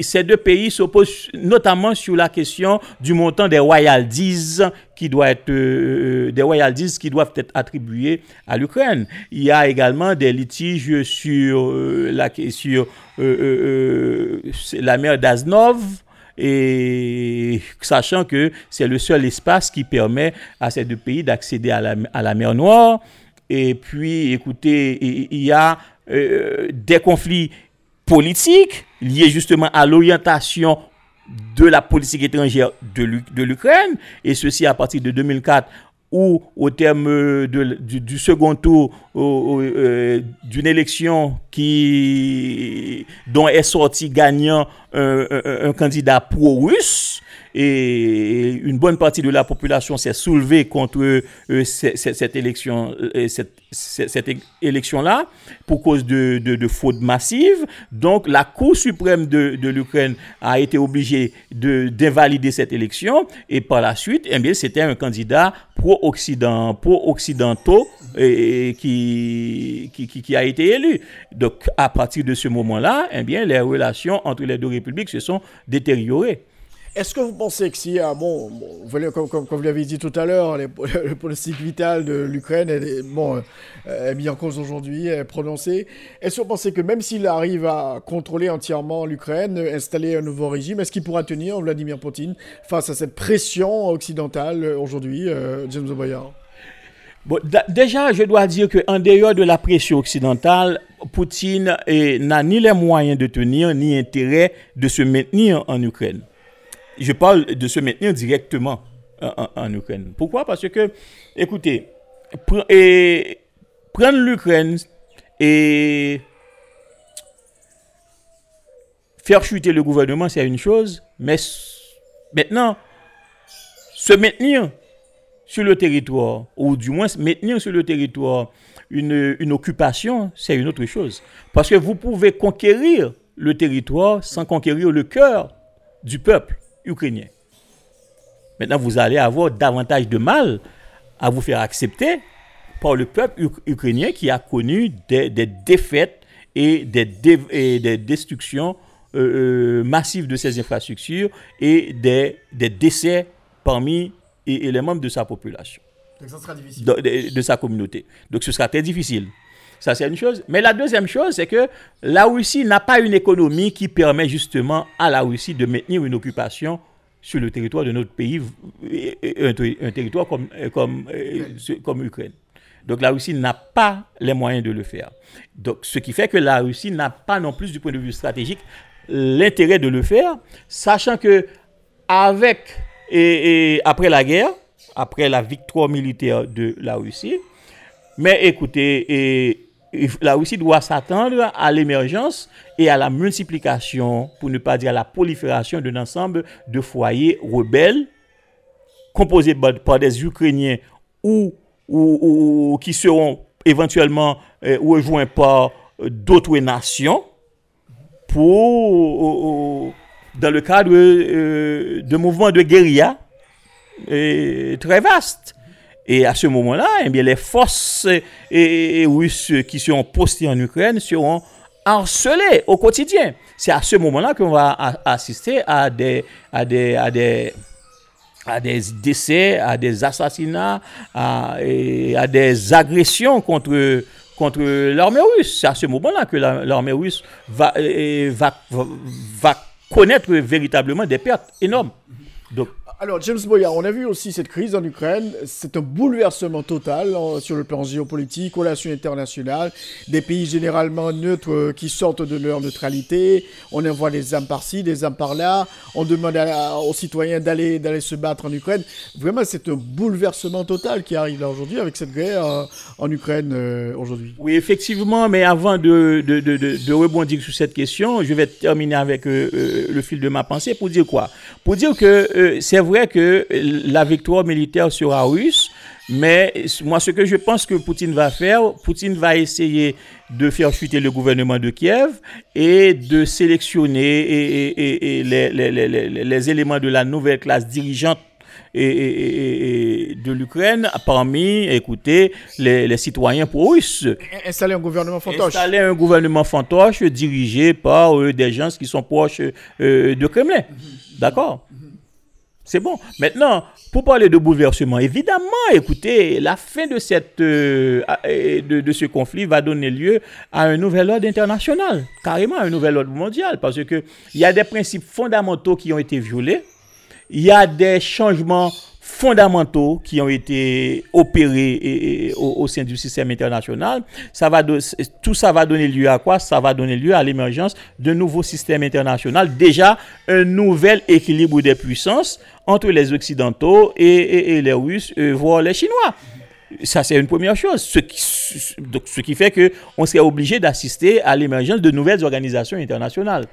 ces deux pays s'opposent notamment sur la question du montant des royalties qui doit être euh, des royalties qui doivent être attribuées à l'Ukraine. Il y a également des litiges sur euh, la sur euh, la mer d'Aznov et sachant que c'est le seul espace qui permet à ces deux pays d'accéder à la mer Noire. Et puis, écoutez, il y a euh, des conflits politiques liés justement à l'orientation de la politique étrangère de l'Ukraine, et ceci à partir de 2004 ou au terme du, second tour euh, d'une élection qui, dont est sorti gagnant un candidat pro-russe, et une bonne partie de la population s'est soulevée contre euh, cette, élection, euh, cette, élection-là pour cause de, de, fraude massive. Donc la Cour suprême de, de l'Ukraine a été obligée d'invalider cette élection et par la suite, eh bien, c'était un candidat pro-occident, pro-occidentaux qui, qui, a été élu. Donc à partir de ce moment-là, eh bien, les relations entre les deux républiques se sont détériorées. Est-ce que vous pensez que si, ah, bon, comme, vous l'avez dit tout à l'heure, le politique vital de l'Ukraine est, bon, euh, est mis en cause aujourd'hui, est prononcé, est-ce que vous pensez que même s'il arrive à contrôler entièrement l'Ukraine, installer un nouveau régime, est-ce qu'il pourra tenir Vladimir Poutine face à cette pression occidentale aujourd'hui, euh, James O'Boyard Bon, déjà, je dois dire qu'en dehors de la pression occidentale, Poutine n'a ni les moyens de tenir, ni intérêt de se maintenir en Ukraine. Je parle de se maintenir directement en, Ukraine. Pourquoi? Parce que, écoutez, prendre l'Ukraine et faire chuter le gouvernement, c'est une chose, mais maintenant, se maintenir sur le territoire, ou du moins maintenir sur le territoire une, une occupation, c'est une autre chose. Parce que vous pouvez conquérir le territoire sans conquérir le cœur du peuple ukrainien. Maintenant, vous allez avoir davantage de mal à vous faire accepter par le peuple ukrainien qui a connu des, défaites et des, des destructions euh, euh, massives de ses infrastructures et des, décès parmi les membres de sa population. De, sa communauté. Donc ce sera très difficile. Ça, c'est une chose. Mais la deuxième chose, c'est que la Russie n'a pas une économie qui permet justement à la Russie de maintenir une occupation sur le territoire de notre pays, un, territoire comme, comme, comme Ukraine. Donc la Russie n'a pas les moyens de le faire. Donc ce qui fait que la Russie n'a pas non plus du point de vue stratégique l'intérêt de le faire, sachant que avec et, après la guerre, après la victoire militaire de la Russie, mais écoutez, et, la Russie doit s'attendre à l'émergence et à la multiplication, pour ne pas dire à la prolifération d'un ensemble de foyers rebelles composés par des Ukrainiens ou, ou, qui seront éventuellement euh, rejoints par d'autres nations pour, dans le cadre euh, de mouvements de guérilla euh, très vastes. Et à ce moment-là, eh bien, les forces et, russes qui seront postées en Ukraine seront harcelées au quotidien. C'est à ce moment-là qu'on va assister à des, à des, à des, à des décès, à des assassinats, à, des agressions contre, contre l'armée russe. C'est à ce moment-là que l'armée russe va, va, va connaître véritablement des pertes énormes. Donc, alors, James Boyard, on a vu aussi cette crise en Ukraine. C'est un bouleversement total sur le plan géopolitique, relations internationales, des pays généralement neutres euh, qui sortent de leur neutralité. On envoie des âmes par-ci, des âmes par-là. On demande aux citoyens d'aller se battre en Ukraine. Vraiment, c'est un bouleversement total qui arrive là aujourd'hui avec cette guerre euh, en Ukraine euh, aujourd'hui. Oui, effectivement, mais avant de, rebondir sur cette question, je vais terminer avec le fil de ma pensée pour dire quoi? Pour dire que c'est vrai vrai que la victoire militaire sera russe, mais moi, ce que je pense que Poutine va faire, Poutine va essayer de faire chuter le gouvernement de Kiev et de sélectionner les, éléments de la nouvelle classe dirigeante et, de l'Ukraine parmi, écoutez, les, citoyens pro-russes. Installer un gouvernement fantoche. Installer un gouvernement fantoche dirigé par euh, des gens qui sont proches euh, de Kremlin. D'accord? C'est bon. Maintenant, pour parler de bouleversement, évidemment, écoutez, la fin de, cette, euh, de, ce conflit va donner lieu à un nouvel ordre international, carrément un nouvel ordre mondial, parce qu'il y a des principes fondamentaux qui ont été violés, il y a des changements fondamentaux qui ont été opérés au, sein du système international. Ça va tout ça va donner lieu à quoi? Ça va donner lieu à l'émergence d'un nouveau système international, déjà un nouvel équilibre des puissances entre les Occidentaux et, les Russes, euh, voire les Chinois. Ça, c'est une première chose. Ce qui, donc, ce qui fait qu'on serait obligé d'assister à l'émergence de nouvelles organisations internationales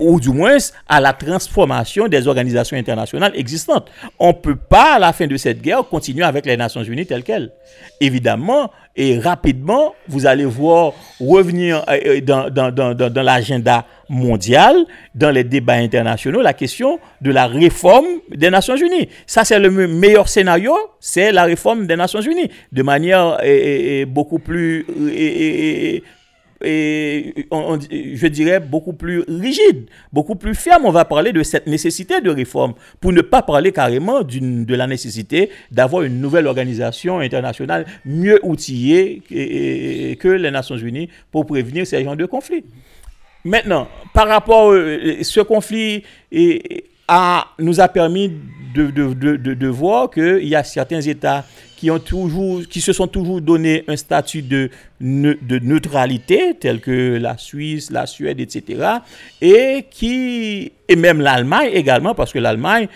ou du moins à la transformation des organisations internationales existantes. On ne peut pas, à la fin de cette guerre, continuer avec les Nations Unies telles quelles. Évidemment, et rapidement, vous allez voir revenir euh, dans, dans, dans, dans l'agenda mondial, dans les débats internationaux, la question de la réforme des Nations Unies. Ça, c'est le meilleur scénario, c'est la réforme des Nations Unies, de manière beaucoup plus je dirais, beaucoup plus rigide, beaucoup plus ferme. On va parler de cette nécessité de réforme pour ne pas parler carrément de la nécessité d'avoir une nouvelle organisation internationale mieux outillée que, les Nations Unies pour prévenir ces genres de conflits. Maintenant, par rapport à euh, ce conflit a, nous a permis de, de, de, de voir qu'il y a certains États qui, ont toujours, qui se sont toujours donné un statut de, de neutralité, tel que la Suisse, la Suède, etc. Et qui, et même l'Allemagne également, parce que l'Allemagne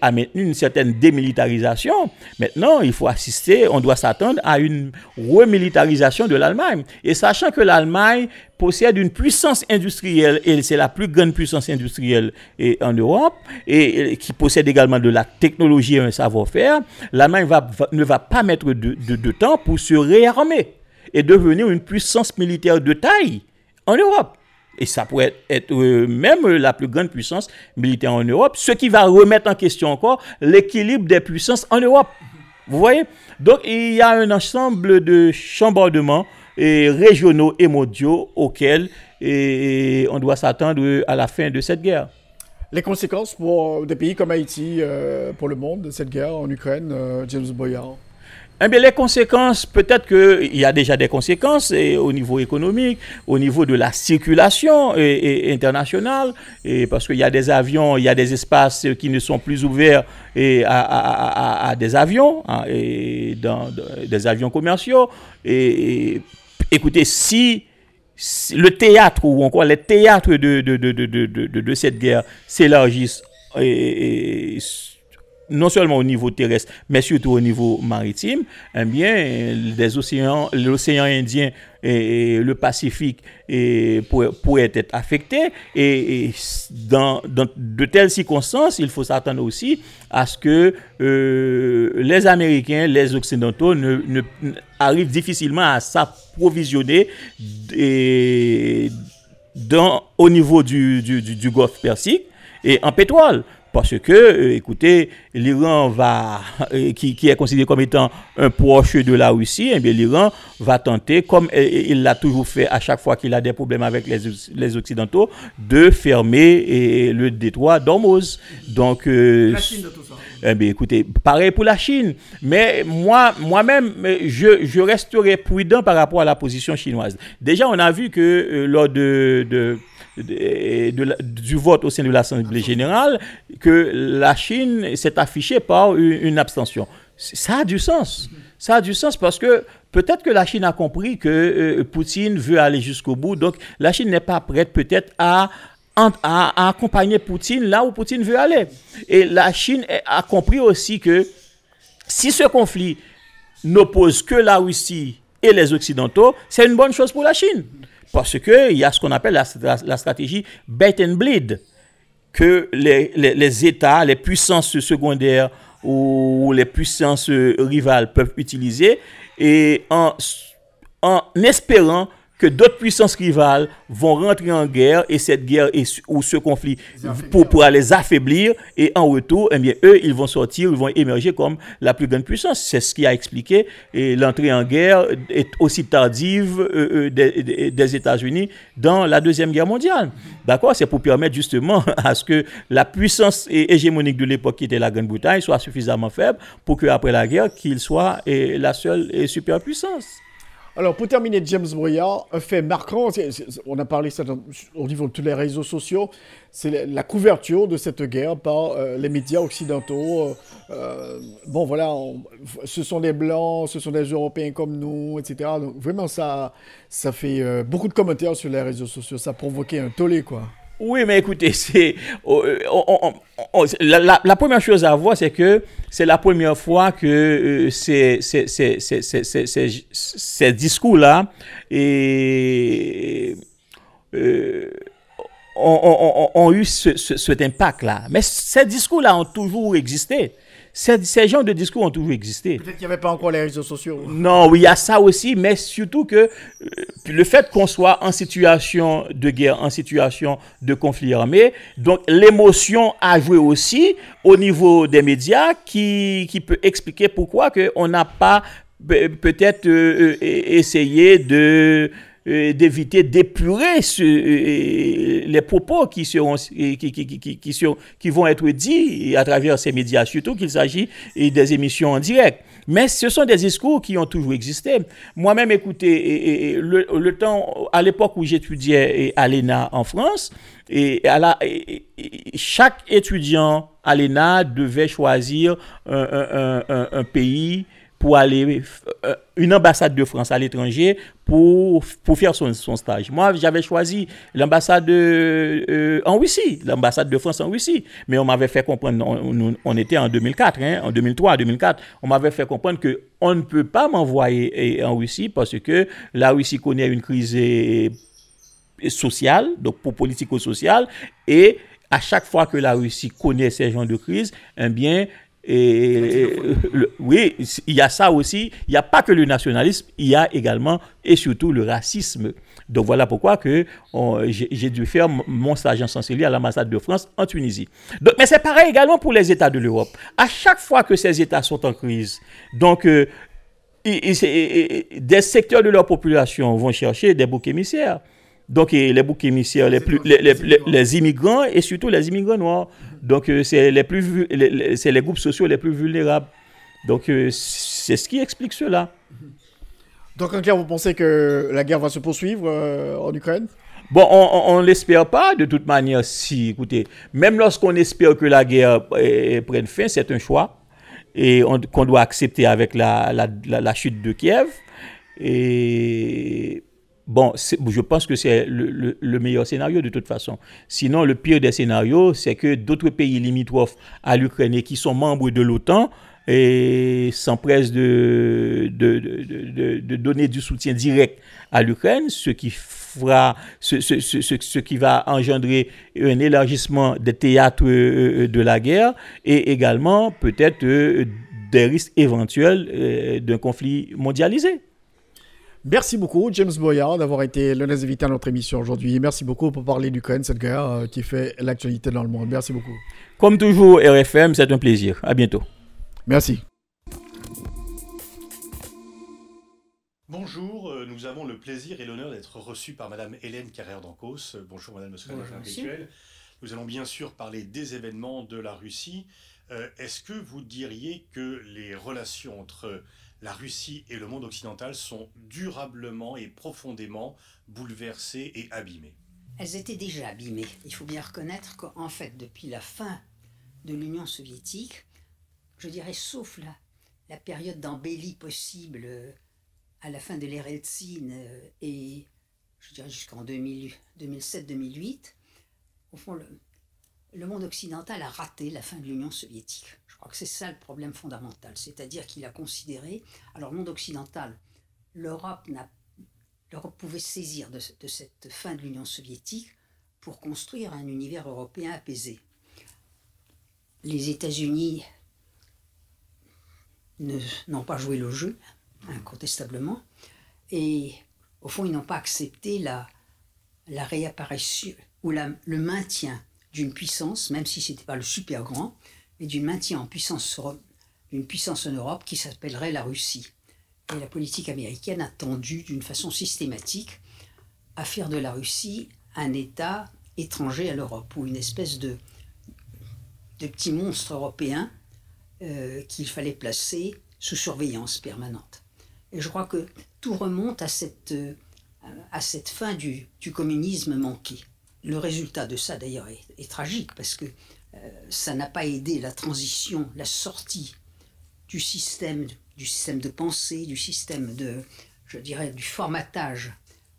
a maintenu une certaine démilitarisation. Maintenant, il faut assister, on doit s'attendre à une remilitarisation de l'Allemagne. Et sachant que l'Allemagne possède une puissance industrielle, et c'est la plus grande puissance industrielle en Europe, et, qui possède également de la technologie et un savoir-faire, l'Allemagne va, ne va pas mettre de, temps pour se réarmer et devenir une puissance militaire de taille en Europe. Et ça pourrait être euh, même la plus grande puissance militaire en Europe, ce qui va remettre en question encore l'équilibre des puissances en Europe. Vous voyez? Donc il y a un ensemble de chambardements régionaux et mondiaux auxquels on doit s'attendre à la fin de cette guerre. Les conséquences pour des pays comme Haïti, euh, pour le monde, de cette guerre en Ukraine, euh, James Boyard? Eh bien, les conséquences, peut-être qu'il y a déjà des conséquences au niveau économique, au niveau de la circulation internationale, et parce qu'il y a des avions, il y a des espaces qui ne sont plus ouverts à, des avions, hein, et des avions commerciaux. Et, écoutez, si, le théâtre ou encore les théâtres de, de, cette guerre s'élargissent et, non seulement au niveau terrestre, mais surtout au niveau maritime, eh bien, les océans, l'océan Indien et, le Pacifique et, pourraient, être affectés. Et, dans, de telles circonstances, il faut s'attendre aussi à ce que euh, les Américains, les Occidentaux arrivent difficilement à s'approvisionner au niveau du, du Golfe Persique et en pétrole. Parce que, euh, écoutez, l'Iran va, euh, qui, est considéré comme étant un proche de la Russie, eh bien l'Iran va tenter, comme euh, il l'a toujours fait à chaque fois qu'il a des problèmes avec les, Occidentaux, de fermer le détroit d'Hormuz. Donc, la Chine de tout ça. Eh bien, écoutez, pareil pour la Chine. Mais moi, moi-même, je, je resterai prudent par rapport à la position chinoise. Déjà, on a vu que lors de du vote au sein de l'Assemblée générale que la Chine s'est affichée par une, abstention. Ça a du sens. Ça a du sens parce que peut-être que la Chine a compris que euh, Poutine veut aller jusqu'au bout. Donc la Chine n'est pas prête peut-être à, à, accompagner Poutine là où Poutine veut aller. Et la Chine a compris aussi que si ce conflit n'oppose que la Russie et les Occidentaux, c'est une bonne chose pour la Chine. Parce qu'il y a ce qu'on appelle la, stratégie bait and bleed, que les, États, les puissances secondaires ou les puissances rivales peuvent utiliser et en, en espérant que d'autres puissances rivales vont rentrer en guerre et cette guerre ou ce conflit pour, pour les affaiblir et en retour, eh bien, eux, ils vont sortir, ils vont émerger comme la plus grande puissance. C'est ce qui a expliqué et l'entrée en guerre est aussi tardive euh, euh, des, des États-Unis dans la Deuxième Guerre mondiale. D'accord? C'est pour permettre justement à ce que la puissance hégémonique de l'époque qui était la Grande-Bretagne soit suffisamment faible pour qu'après la guerre, qu'il soit la seule superpuissance. Alors, pour terminer, James Boyard, un fait marquant, on a parlé ça au niveau de tous les réseaux sociaux, c'est la couverture de cette guerre par euh, les médias occidentaux. Euh, euh, bon, voilà, ce sont des Blancs, ce sont des Européens comme nous, etc. Donc, vraiment, ça, ça fait beaucoup de commentaires sur les réseaux sociaux. Ça a provoqué un tollé, quoi. Oui, mais écoutez, c'est la, première chose à voir, c'est que c'est la première fois que ces, ces, discours-là ont, eu cet impact-là. Mais ces discours-là ont toujours existé. Ces, genres de discours ont toujours existé. Peut-être qu'il n'y avait pas encore les réseaux sociaux. Non, oui, il y a ça aussi, mais surtout que euh, le fait qu'on soit en situation de guerre, en situation de conflit armé, donc l'émotion a joué aussi au niveau des médias qui, qui peut expliquer pourquoi on n'a pas peut-être euh, euh, essayé de d'éviter d'épurer les propos qui, seront, qui, qui, qui, qui, vont être dits à travers ces médias, surtout qu'il s'agit des émissions en direct. Mais ce sont des discours qui ont toujours existé. Moi-même, écoutez, le, le, temps, à l'époque où j'étudiais à l'ENA en France, et, à la, chaque étudiant à l'ENA devait choisir un, un, un, un pays pour aller, euh, une ambassade de France à l'étranger pour, pour faire son, son stage. Moi, j'avais choisi l'ambassade euh, en Russie, l'ambassade de France en Russie. Mais on m'avait fait comprendre, on, on, était en 2004, hein, en 2003, 2004, on m'avait fait comprendre que on ne peut pas m'envoyer en Russie parce que la Russie connaît une crise sociale, donc pour politico-sociale, et à chaque fois que la Russie connaît ces genres de crise, eh bien, et, oui, il y a ça aussi. Il n'y a pas que le nationalisme, il y a également et surtout le racisme. Donc voilà pourquoi que j'ai dû faire mon stage en Sancélie à l'ambassade de France en Tunisie. Donc, mais c'est pareil également pour les États de l'Europe. À chaque fois que ces États sont en crise, donc euh, des secteurs de leur population vont chercher des boucs émissaires. Donc, les boucs émissaires, les, plus, les, les, les, immigrants et surtout les immigrants noirs. Donc, euh, c'est les, plus, c'est les groupes sociaux les plus vulnérables. Donc, euh, c'est ce qui explique cela. Donc, en clair, vous pensez que la guerre va se poursuivre euh, en Ukraine? Bon, on ne l'espère pas. De toute manière, si, écoutez, même lorsqu'on espère que la guerre prenne fin, c'est un choix et qu'on doit accepter avec la, la, la, chute de Kiev. Et Bon, je pense que c'est le, meilleur scénario de toute façon. Sinon, le pire des scénarios, c'est que d'autres pays limitrophes à l'Ukraine qui sont membres de l'OTAN s'empressent de, donner du soutien direct à l'Ukraine, ce qui fera, ce, ce, qui va engendrer un élargissement des théâtres euh, euh, de la guerre et également peut-être euh, des risques éventuels d'un conflit mondialisé. Merci beaucoup, James Boyard, d'avoir été l'un des invités à notre émission aujourd'hui. Merci beaucoup pour parler d'Ukraine, cette guerre euh, qui fait l'actualité dans le monde. Merci beaucoup. Comme toujours, RFM, c'est un plaisir. À bientôt. Merci. Bonjour, euh, nous avons le plaisir et l'honneur d'être reçus par Madame Hélène Carrère d'Ancos. Bonjour Madame le secrétaire Nous allons bien sûr parler des événements de la Russie. Euh, est-ce que vous diriez que les relations entre la Russie et le monde occidental sont durablement et profondément bouleversées et abîmées. Elles étaient déjà abîmées. Il faut bien reconnaître qu'en fait, depuis la fin de l'Union soviétique, je dirais sauf la, la période d'embellie possible euh, à la fin de l'ère Eltsine euh, et je dirais jusqu'en 2007-2008, au fond, le, le monde occidental a raté la fin de l'Union soviétique. Je crois que c'est ça le problème fondamental, c'est-à-dire qu'il a considéré, alors le monde occidental, l'Europe pouvait saisir de, cette fin de l'Union soviétique pour construire un univers européen apaisé. Les États-Unis n'ont pas joué le jeu, incontestablement, et au fond, ils n'ont pas accepté la, la réapparition ou le maintien d'une puissance, même si ce n'était pas le super grand, mais d'une maintien en puissance, d'une puissance en Europe qui s'appellerait la Russie. Et la politique américaine a tendu d'une façon systématique à faire de la Russie un État étranger à l'Europe, ou une espèce de, de petit monstre européen euh, qu'il fallait placer sous surveillance permanente. Et je crois que tout remonte à cette, euh, à cette fin du, du communisme manqué. Le résultat de ça, d'ailleurs, est, tragique parce que ça n'a pas aidé la transition, la sortie du système, du système de pensée, du système de, je dirais, du formatage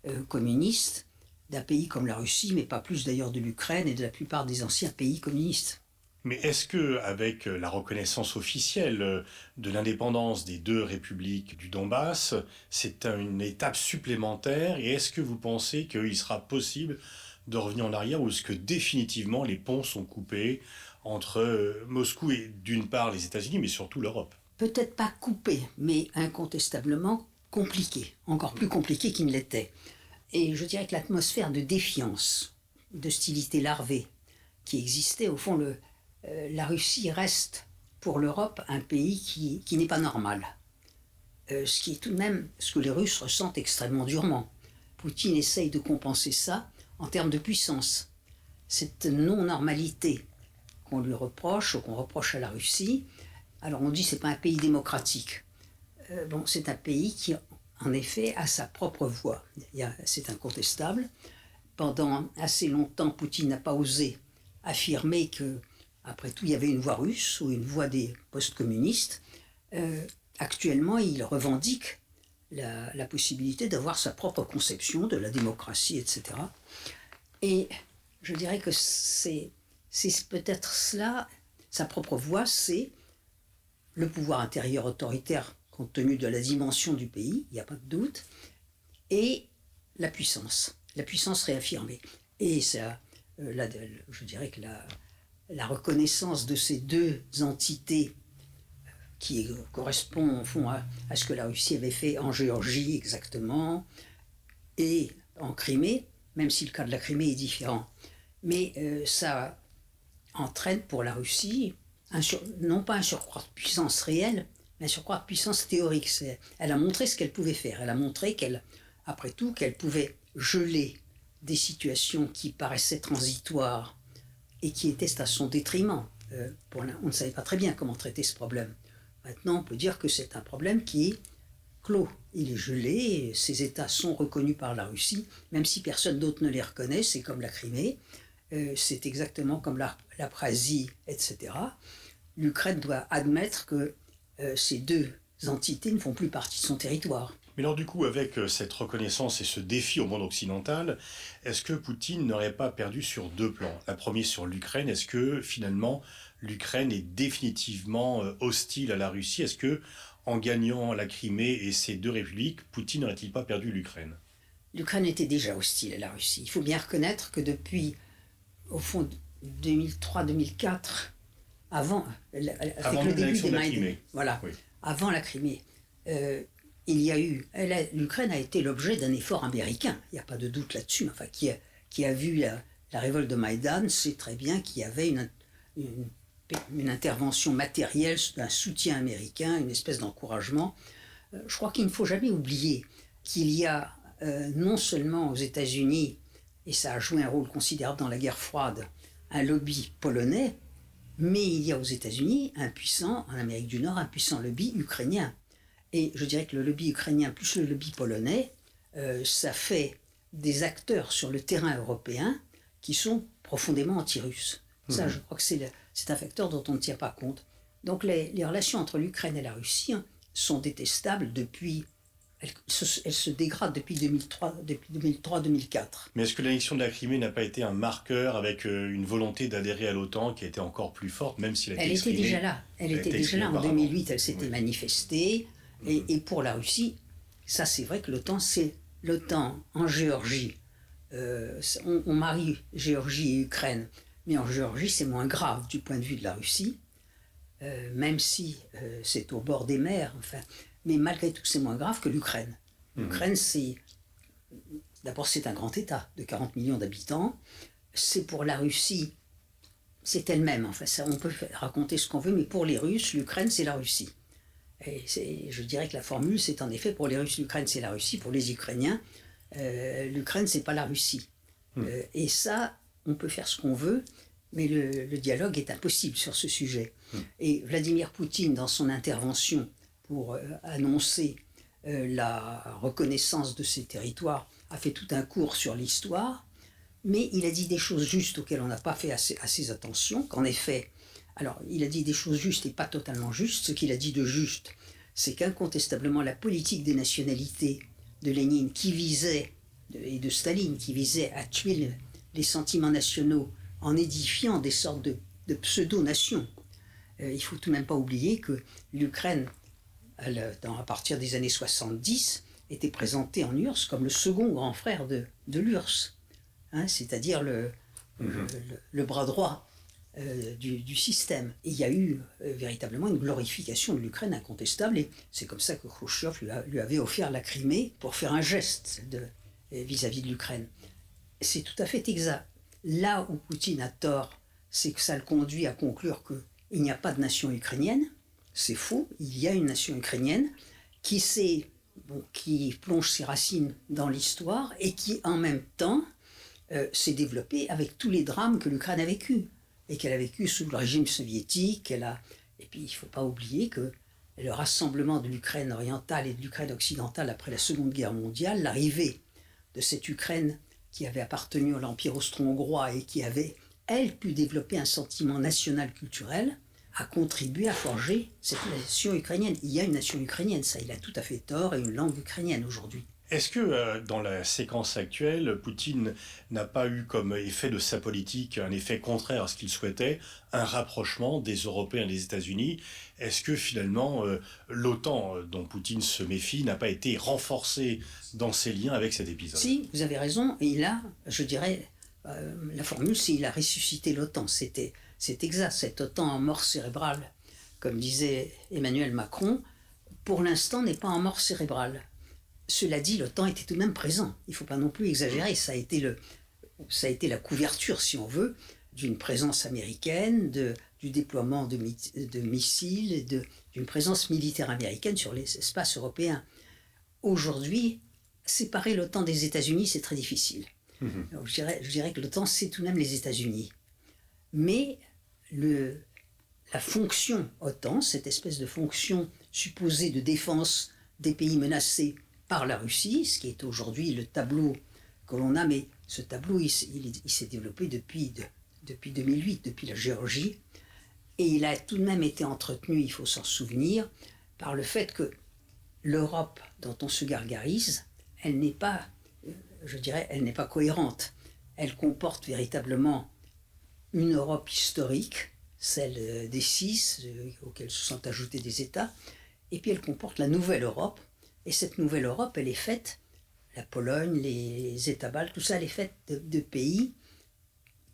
euh, communiste d'un pays comme la Russie, mais pas plus d'ailleurs de l'Ukraine et de la plupart des anciens pays communistes. Mais est-ce que, avec euh, la reconnaissance officielle de l'indépendance des deux républiques du Donbass, c'est une étape supplémentaire? Et est-ce que vous pensez qu'il sera possible de revenir en arrière ou est-ce que définitivement les ponts sont coupés entre euh, Moscou et d'une part les États-Unis, mais surtout l'Europe? Peut-être pas coupés, mais incontestablement compliqués, encore plus compliqués qu'ils ne l'étaient. Et je dirais que l'atmosphère de défiance, d'hostilité larvée qui existait, au fond, le, euh, la Russie reste pour l'Europe un pays qui, qui n'est pas normal. Euh, ce qui est tout de même ce que les Russes ressentent extrêmement durement. Poutine essaye de compenser ça en termes de puissance. Cette non-normalité qu'on lui reproche ou qu'on reproche à la Russie, alors on dit que ce n'est pas un pays démocratique. Euh, bon, c'est un pays qui, en effet, a sa propre voix. C'est incontestable. Pendant assez longtemps, Poutine n'a pas osé affirmer que, après tout, il y avait une voix russe ou une voix des post-communistes. Euh, actuellement, il revendique la possibilité d'avoir sa propre conception de la démocratie, etc. Et je dirais que c'est peut-être cela, sa propre voix, c'est le pouvoir intérieur autoritaire compte tenu de la dimension du pays, il n'y a pas de doute, et la puissance, la puissance réaffirmée. Et ça, euh, je dirais que la, reconnaissance de ces deux entités euh, qui correspond au fond à, ce que la Russie avait fait en Géorgie exactement, et en Crimée, même si le cas de la Crimée est différent. Mais euh, ça entraîne pour la Russie non pas un surcroît de puissance réelle, mais un surcroît de puissance théorique. Elle a montré ce qu'elle pouvait faire. Elle a montré qu'elle, après tout, qu'elle pouvait geler des situations qui paraissaient transitoires et qui étaient à son détriment. Euh, on ne savait pas très bien comment traiter ce problème. Maintenant, on peut dire que c'est un problème qui Il est gelé, ces États sont reconnus par la Russie, même si personne d'autre ne les reconnaît, c'est comme la Crimée. Euh, c'est exactement comme la, la etc. L'Ukraine doit admettre que euh, ces deux entités ne font plus partie de son territoire. Mais alors du coup, avec euh, cette reconnaissance et ce défi au monde occidental, est-ce que Poutine n'aurait pas perdu sur deux plans? La première sur l'Ukraine, est-ce que finalement l'Ukraine est définitivement hostile à la Russie? Est-ce que en gagnant la Crimée et ces deux républiques, Poutine n'aurait-il pas perdu l'Ukraine? L'Ukraine était déjà hostile à la Russie. Il faut bien reconnaître que depuis au fond, 2003-2004, avant, le début des Maïdans, voilà, avant la Crimée, euh, il y a eu, l'Ukraine a été l'objet d'un effort américain, il n'y a pas de doute là-dessus, enfin, qui a, qui a vu la, révolte de Maïdan sait très bien qu'il y avait une, une, intervention matérielle, un soutien américain, une espèce d'encouragement. Euh, je crois qu'il ne faut jamais oublier qu'il y a euh, non seulement aux États-Unis et ça a joué un rôle considérable dans la guerre froide, un lobby polonais, mais il y a aux États-Unis un puissant, en Amérique du Nord, un puissant lobby ukrainien. Et je dirais que le lobby ukrainien plus le lobby polonais, euh, ça fait des acteurs sur le terrain européen qui sont profondément anti-russes. Ça, mhm. je crois que c'est un facteur dont on ne tient pas compte. Donc les, les relations entre l'Ukraine et la Russie hein, sont détestables depuis elle se, dégrade depuis 2003-2004. Mais est-ce que l'annexion de la Crimée n'a pas été un marqueur avec euh, une volonté d'adhérer à l'OTAN qui a été encore plus forte, même si elle, elle était déjà là. Elle, était déjà là en 2008. Elle s'était manifestée. Et, et, pour la Russie, ça c'est vrai que l'OTAN, c'est l'OTAN en Géorgie. Euh, on, marie Géorgie et Ukraine, mais en Géorgie c'est moins grave du point de vue de la Russie, euh, même si c'est au bord des mers. Enfin, mais malgré tout, c'est moins grave que l'Ukraine. Mhm. L'Ukraine, c'est. D'abord, c'est un grand État de 40 millions d'habitants. C'est pour la Russie, c'est elle-même. Enfin, ça, on peut raconter ce qu'on veut, mais pour les Russes, l'Ukraine, c'est la Russie. Et je dirais que la formule, c'est en effet pour les Russes, l'Ukraine, c'est la Russie. Pour les Ukrainiens, euh, l'Ukraine, c'est pas la Russie. Mhm. Euh, et ça, on peut faire ce qu'on veut, mais le, dialogue est impossible sur ce sujet. Mhm. Et Vladimir Poutine, dans son intervention pour euh, annoncer euh, la reconnaissance de ces territoires, a fait tout un cours sur l'histoire, mais il a dit des choses justes auxquelles on n'a pas fait assez, assez attention, qu'en effet, alors il a dit des choses justes et pas totalement justes, ce qu'il a dit de juste, c'est qu'incontestablement la politique des nationalités de Lénine qui visait, et de Staline, qui visait à tuer les sentiments nationaux en édifiant des sortes de, pseudo-nations. Euh, il faut tout de même pas oublier que l'Ukraine à partir des années 70, était présenté en URSS comme le second grand frère de, de l'URSS, hein, c'est-à-dire le, mhm. le, bras droit euh, du, système. Et il y a eu euh, véritablement une glorification de l'Ukraine incontestable, et c'est comme ça que Khrushchev lui, avait offert la Crimée pour faire un geste vis-à-vis de l'Ukraine. C'est tout à fait exact. Là où Poutine a tort, c'est que ça le conduit à conclure qu'il n'y a pas de nation ukrainienne, c'est faux. Il y a une nation ukrainienne qui s'est qui plonge ses racines dans l'histoire et qui en même temps euh, s'est développé avec tous les drames que l'Ukraine a vécu et qu'elle a vécu sous le régime soviétique. A... Et puis il ne faut pas oublier que le rassemblement de l'Ukraine orientale et de l'Ukraine occidentale après la Seconde Guerre mondiale, l'arrivée de cette Ukraine qui avait appartenu à l'Empire austro-hongrois et qui avait, elle, pu développer un sentiment national culturel, a contribué à forger cette nation ukrainienne. Il y a une nation ukrainienne, ça il a tout à fait tort, et une langue ukrainienne aujourd'hui. Est-ce que euh, dans la séquence actuelle, Poutine n'a pas eu comme effet de sa politique un effet contraire à ce qu'il souhaitait, un rapprochement des Européens et des États-Unis? Est-ce que finalement euh, l'OTAN euh, dont Poutine se méfie n'a pas été renforcée dans ses liens avec cet épisode? Si, vous avez raison, il a, je dirais, la formule c'est il a ressuscité l'OTAN. C'était, c'est exact, cette OTAN en mort cérébrale, comme disait Emmanuel Macron, pour l'instant n'est pas en mort cérébrale cela dit, temps était tout de même présent. Il ne faut pas non plus exagérer. Ça a été, le, ça a été la couverture, si on veut, d'une présence américaine, de, du déploiement de, de missiles, d'une présence militaire américaine sur les espaces européens. Aujourd'hui, séparer l'OTAN des États-Unis, c'est très difficile. Mhm. je, dirais, je dirais que l'OTAN, c'est tout de même les États-Unis. Mais le, la fonction OTAN, cette espèce de fonction supposée de défense des pays menacés par la Russie, ce qui est aujourd'hui le tableau que l'on a, mais ce tableau, il, s'est développé depuis, depuis 2008, depuis la Géorgie, et il a tout de même été entretenu, il faut s'en souvenir, par le fait que l'Europe dont on se gargarise, elle n'est pas, euh, je dirais, elle n'est pas cohérente. Elle comporte véritablement une Europe historique, celle euh, des six, euh, auxquels se sont ajoutés des États, et puis elle comporte la nouvelle Europe, et cette nouvelle Europe, elle est faite, la Pologne, les États baltes, tout ça, elle est faite de, pays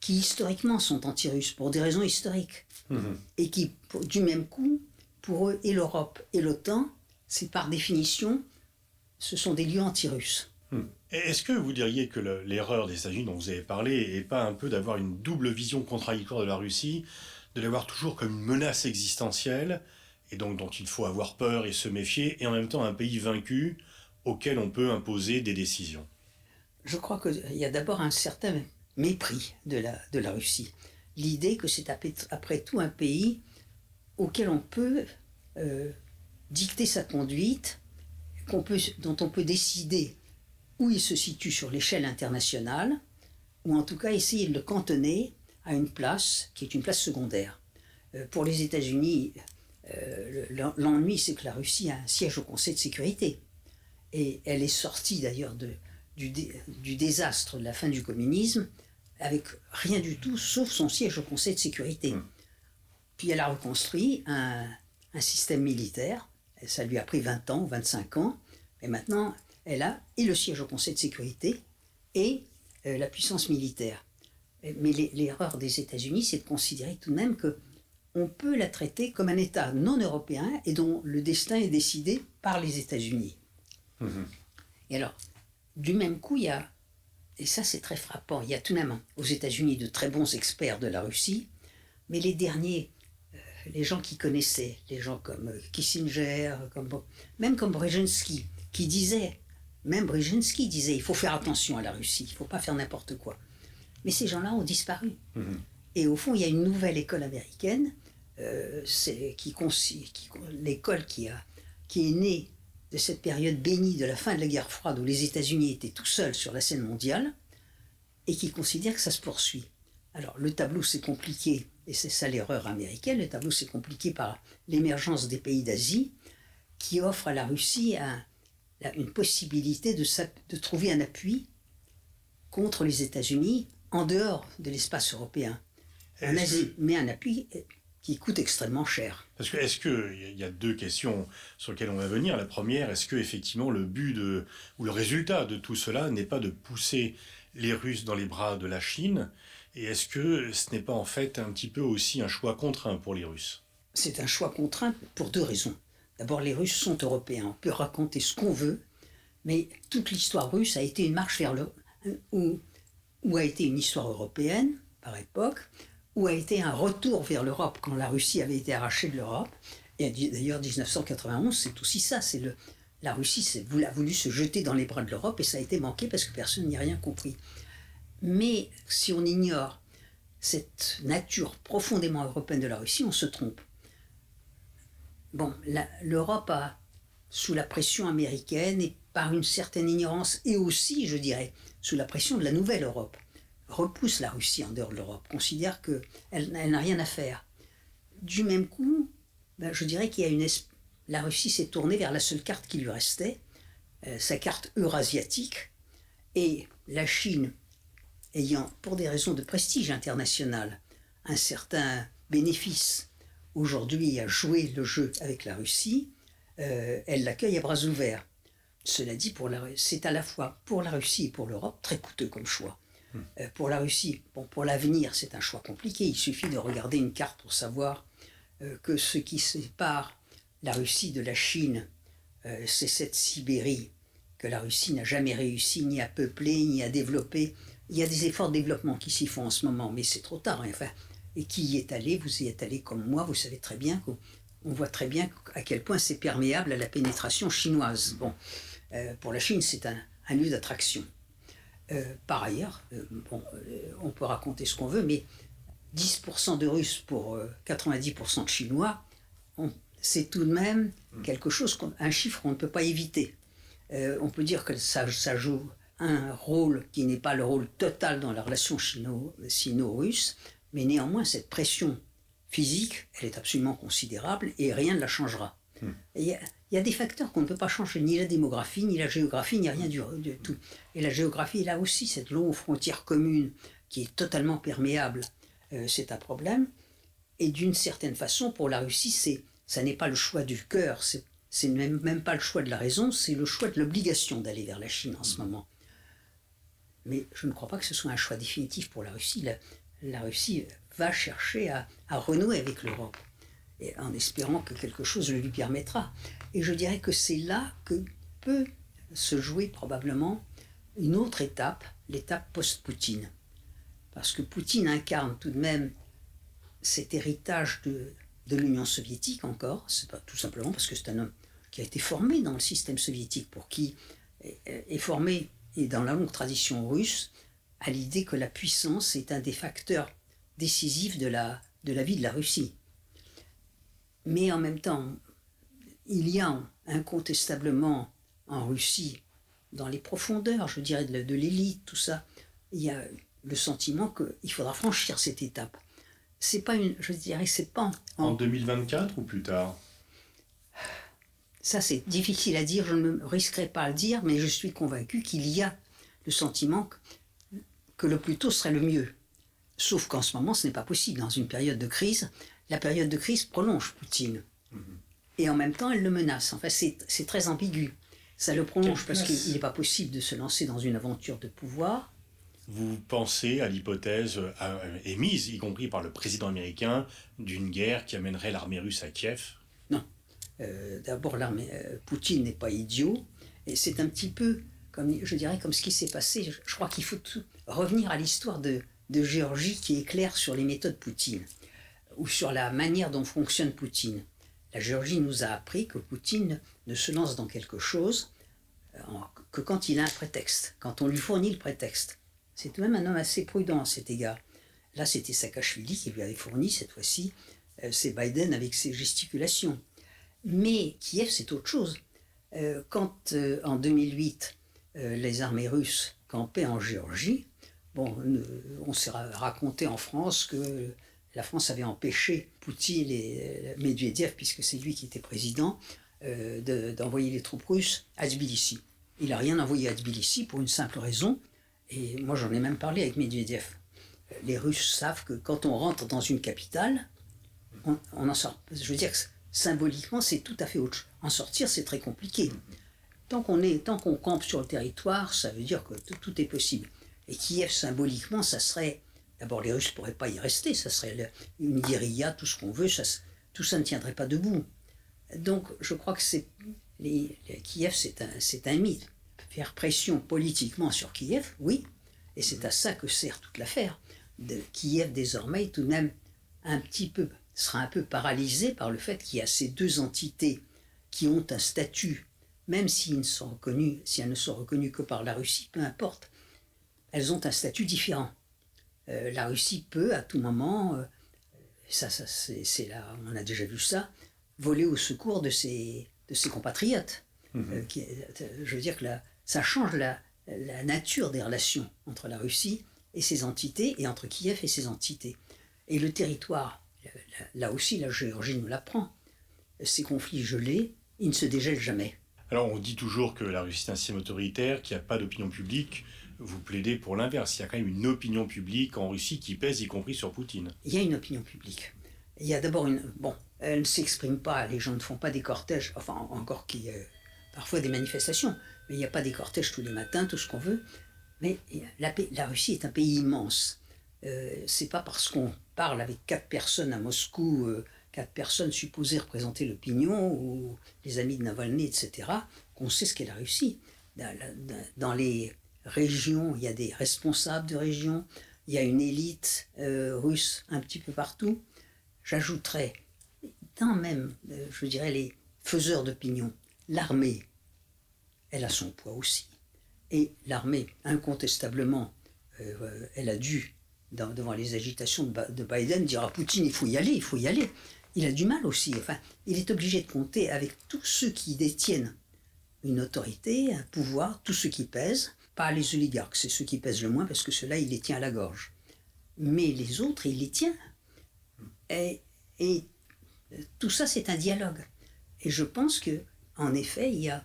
qui historiquement sont anti-russes pour des raisons historiques. Mhm. Et qui, du même coup, pour eux, et l'Europe et l'OTAN, c'est par définition, ce sont des lieux anti-russes. Hmm. Est-ce que vous diriez que l'erreur des États-Unis dont vous avez parlé n'est pas un peu d'avoir une double vision contradictoire de la Russie, de l'avoir toujours comme une menace existentielle et donc dont il faut avoir peur et se méfier, et en même temps un pays vaincu auquel on peut imposer des décisions Je crois qu'il y a d'abord un certain mépris de la, de la Russie. L'idée que c'est après tout un pays auquel on peut euh, dicter sa conduite, peut, dont on peut décider où il se situe sur l'échelle internationale, ou en tout cas essayer de le cantonner à une place qui est une place secondaire. Euh, pour les États-Unis, euh, l'ennui, c'est que la Russie a un siège au Conseil de sécurité. Et elle est sortie d'ailleurs du, du, désastre de la fin du communisme avec rien du tout sauf son siège au Conseil de sécurité. Mmh. Puis elle a reconstruit un, système militaire. Ça lui a pris 20 ans, 25 ans. Et maintenant, elle a et le siège au Conseil de sécurité et euh, la puissance militaire. Mais l'erreur des États-Unis, c'est de considérer tout de même que on peut la traiter comme un État non européen et dont le destin est décidé par les États-Unis. Mhm. Et alors, du même coup, il y a, et ça c'est très frappant, il y a tout de même aux États-Unis de très bons experts de la Russie, mais les derniers, euh, les gens qui connaissaient, les gens comme euh, Kissinger, comme, même comme Brzezinski, qui disaient, même Brzezinski disait, il faut faire attention à la Russie, il ne faut pas faire n'importe quoi. Mais ces gens-là ont disparu. Mhm. Et au fond, il y a une nouvelle école américaine c'est qui, l'école qui, a, qui est née de cette période bénie de la fin de la guerre froide où les États-Unis étaient tout seuls sur la scène mondiale et qui considère que ça se poursuit. Alors le tableau s'est compliqué, et c'est ça l'erreur américaine, le tableau s'est compliqué par l'émergence des pays d'Asie qui offrent à la Russie une possibilité de, de trouver un appui contre les États-Unis en dehors de l'espace européen. En Asie, mais un appui qui coûte extrêmement cher. Parce que est-ce que il y a deux questions sur lesquelles on va venir. La première, est-ce que effectivement le but de ou le résultat de tout cela n'est pas de pousser les Russes dans les bras de la Chine? Et est-ce que ce n'est pas en fait un petit peu aussi un choix contraint pour les Russes? C'est un choix contraint pour deux raisons. D'abord, les Russes sont européens. On peut raconter ce qu'on veut, mais toute l'histoire russe a été une marche vers le ou, ou a été une histoire européenne par époque où a été un retour vers l'Europe quand la Russie avait été arrachée de l'Europe. Et d'ailleurs, 1991, c'est aussi ça, c'est la Russie a voulu se jeter dans les bras de l'Europe et ça a été manqué parce que personne n'y a rien compris. Mais si on ignore cette nature profondément européenne de la Russie, on se trompe. Bon, l'Europe a, sous la pression américaine et par une certaine ignorance, et aussi, je dirais, sous la pression de la nouvelle Europe, repousse la Russie en dehors de l'Europe, considère qu'elle elle, n'a rien à faire. Du même coup, ben, je dirais qu'il y a une, la Russie s'est tournée vers la seule carte qui lui restait, euh, sa carte eurasiatique, et la Chine, ayant pour des raisons de prestige international un certain bénéfice aujourd'hui à jouer le jeu avec la Russie, euh, elle l'accueille à bras ouverts. Cela dit, c'est à la fois pour la Russie et pour l'Europe très coûteux comme choix. Euh, pour la Russie, bon, pour l'avenir, c'est un choix compliqué. Il suffit de regarder une carte pour savoir que ce qui sépare la Russie de la Chine, euh, c'est cette Sibérie que la Russie n'a jamais réussi ni à peupler, ni à développer. Il y a des efforts de développement qui s'y font en ce moment, mais c'est trop tard. Enfin, et qui y est allé, vous y êtes allé comme moi, vous savez très bien qu'on voit très bien à quel point c'est perméable à la pénétration chinoise. Bon, euh, pour la Chine, c'est un, lieu d'attraction. Euh, par ailleurs, bon, on peut raconter ce qu'on veut, mais 10% de Russes pour 90% de Chinois, c'est tout de même quelque chose, un chiffre qu'on ne peut pas éviter. Euh, on peut dire que ça, joue un rôle qui n'est pas le rôle total dans la relation sino-russe, mais néanmoins cette pression physique, elle est absolument considérable et rien ne la changera. Hmm. Il y, a des facteurs qu'on ne peut pas changer, ni la démographie, ni la géographie, ni rien du, tout. Et la géographie, là aussi, cette longue frontière commune qui est totalement perméable, euh, c'est un problème. Et d'une certaine façon, pour la Russie, c'est ça n'est pas le choix du cœur, c'est même, même pas le choix de la raison, c'est le choix de l'obligation d'aller vers la Chine en ce moment. Mais je ne crois pas que ce soit un choix définitif pour la Russie. La, Russie va chercher à, renouer avec l'Europe, en espérant que quelque chose le lui permettra. Et je dirais que c'est là que peut se jouer probablement une autre étape, l'étape post-Poutine. Parce que Poutine incarne tout de même cet héritage de, de l'Union soviétique encore, c'est pas tout simplement parce que c'est un homme qui a été formé dans le système soviétique, pour qui est, formé, et dans la longue tradition russe, à l'idée que la puissance est un des facteurs décisifs de la, de la vie de la Russie. Mais en même temps, il y a incontestablement en Russie, dans les profondeurs, je dirais, de l'élite, tout ça, il y a le sentiment qu'il faudra franchir cette étape c'est pas une, je dirais, c'est pas en, 2024 ou plus tard? Ça, c'est difficile à dire. Je ne me risquerai pas à le dire, mais je suis convaincu qu'il y a le sentiment que, le plus tôt serait le mieux. Sauf qu'en ce moment, ce n'est pas possible. Dans une période de crise, la période de crise prolonge Poutine. Mhm. Et en même temps, elle le menace. Enfin, c'est très ambigu. Ça le prolonge parce qu'il n'est pas possible de se lancer dans une aventure de pouvoir vous pensez à l'hypothèse émise, y compris par le président américain, d'une guerre qui amènerait l'armée russe à Kiev? Non. Euh, d'abord, l'armée euh, Poutine n'est pas idiot, et c'est un petit peu, comme je dirais, comme ce qui s'est passé. Je, crois qu'il faut revenir à l'histoire de, de Géorgie qui est claire sur les méthodes Poutine, ou sur la manière dont fonctionne Poutine. La Géorgie nous a appris que Poutine ne se lance dans quelque chose que quand il a un prétexte, quand on lui fournit le prétexte. C'est tout de même un homme assez prudent à cet égard. Là, c'était Saakashvili qui lui avait fourni, cette fois-ci, euh, c'est Biden avec ses gesticulations. Mais Kiev, c'est autre chose. Euh, quand, euh, en 2008, les armées russes campaient en Géorgie, bon, on s'est raconté en France que la France avait empêché Poutine et Medvedev, puisque c'est lui qui était président, d'envoyer les troupes russes à Tbilissi. Il n'a rien envoyé à Tbilissi pour une simple raison, et moi, j'en ai même parlé avec Medvedev. Les Russes savent que quand on rentre dans une capitale, on, en sort. Je veux dire que symboliquement, c'est tout à fait autre chose. En sortir, c'est très compliqué. Tant qu'on est, tant qu'on campe sur le territoire, ça veut dire que tout, est possible. Et Kiev, symboliquement, ça serait. D'abord, les Russes ne pourraient pas y rester, ça serait une guérilla, tout ce qu'on veut, ça, tout ça ne tiendrait pas debout. Donc, je crois que c'est. Les, Kiev, c'est un, un mythe faire pression politiquement sur Kiev, oui, et c'est à ça que sert toute l'affaire. De Kiev désormais tout de même un petit peu sera un peu paralysé par le fait qu'il y a ces deux entités qui ont un statut même si, ne sont reconnues, si elles ne sont reconnues que par la Russie, peu importe, elles ont un statut différent. Euh, la Russie peut à tout moment, euh, ça, ça c'est là, on a déjà vu ça, voler au secours de ses, de ses compatriotes. Mhm. Euh, qui, je veux dire que là, ça change la, la nature des relations entre la Russie et ses entités et entre Kiev et ses entités. Et le territoire, là aussi la Géorgie nous l'apprend, ces conflits gelés, ils ne se dégèlent jamais. Alors on dit toujours que la Russie est un système autoritaire, qu'il n'y a pas d'opinion publique. Vous plaidez pour l'inverse. Il y a quand même une opinion publique en Russie qui pèse, y compris sur Poutine. Il y a une opinion publique. Il y a d'abord une... Bon, elle ne s'exprime pas, les gens ne font pas des cortèges, enfin encore qu'il y a parfois des manifestations, mais il n'y a pas des cortèges tous les matins, tout ce qu'on veut. Mais la, la, Russie est un pays immense. Euh, c'est pas parce qu'on parle avec quatre personnes à Moscou, euh, quatre personnes supposées représenter l'opinion, ou les amis de Navalny, etc., qu'on sait ce qu'est la Russie. Dans, les régions, il y a des responsables de régions, il y a une élite euh, russe un petit peu partout. J'ajouterais, dans même, euh, je dirais, les faiseurs d'opinion, l'armée, elle a son poids aussi. Et l'armée, incontestablement, euh, elle a dû, devant les agitations de, Biden, dire à Poutine, il faut y aller, il faut y aller. Il a du mal aussi. Enfin, il est obligé de compter avec tous ceux qui détiennent une autorité, un pouvoir, tous ceux qui pèsent. Pas les oligarques, c'est ceux qui pèsent le moins parce que ceux-là, il les tient à la gorge. Mais les autres, il les tient. Et, et tout ça, c'est un dialogue. Et je pense que, en effet, il y a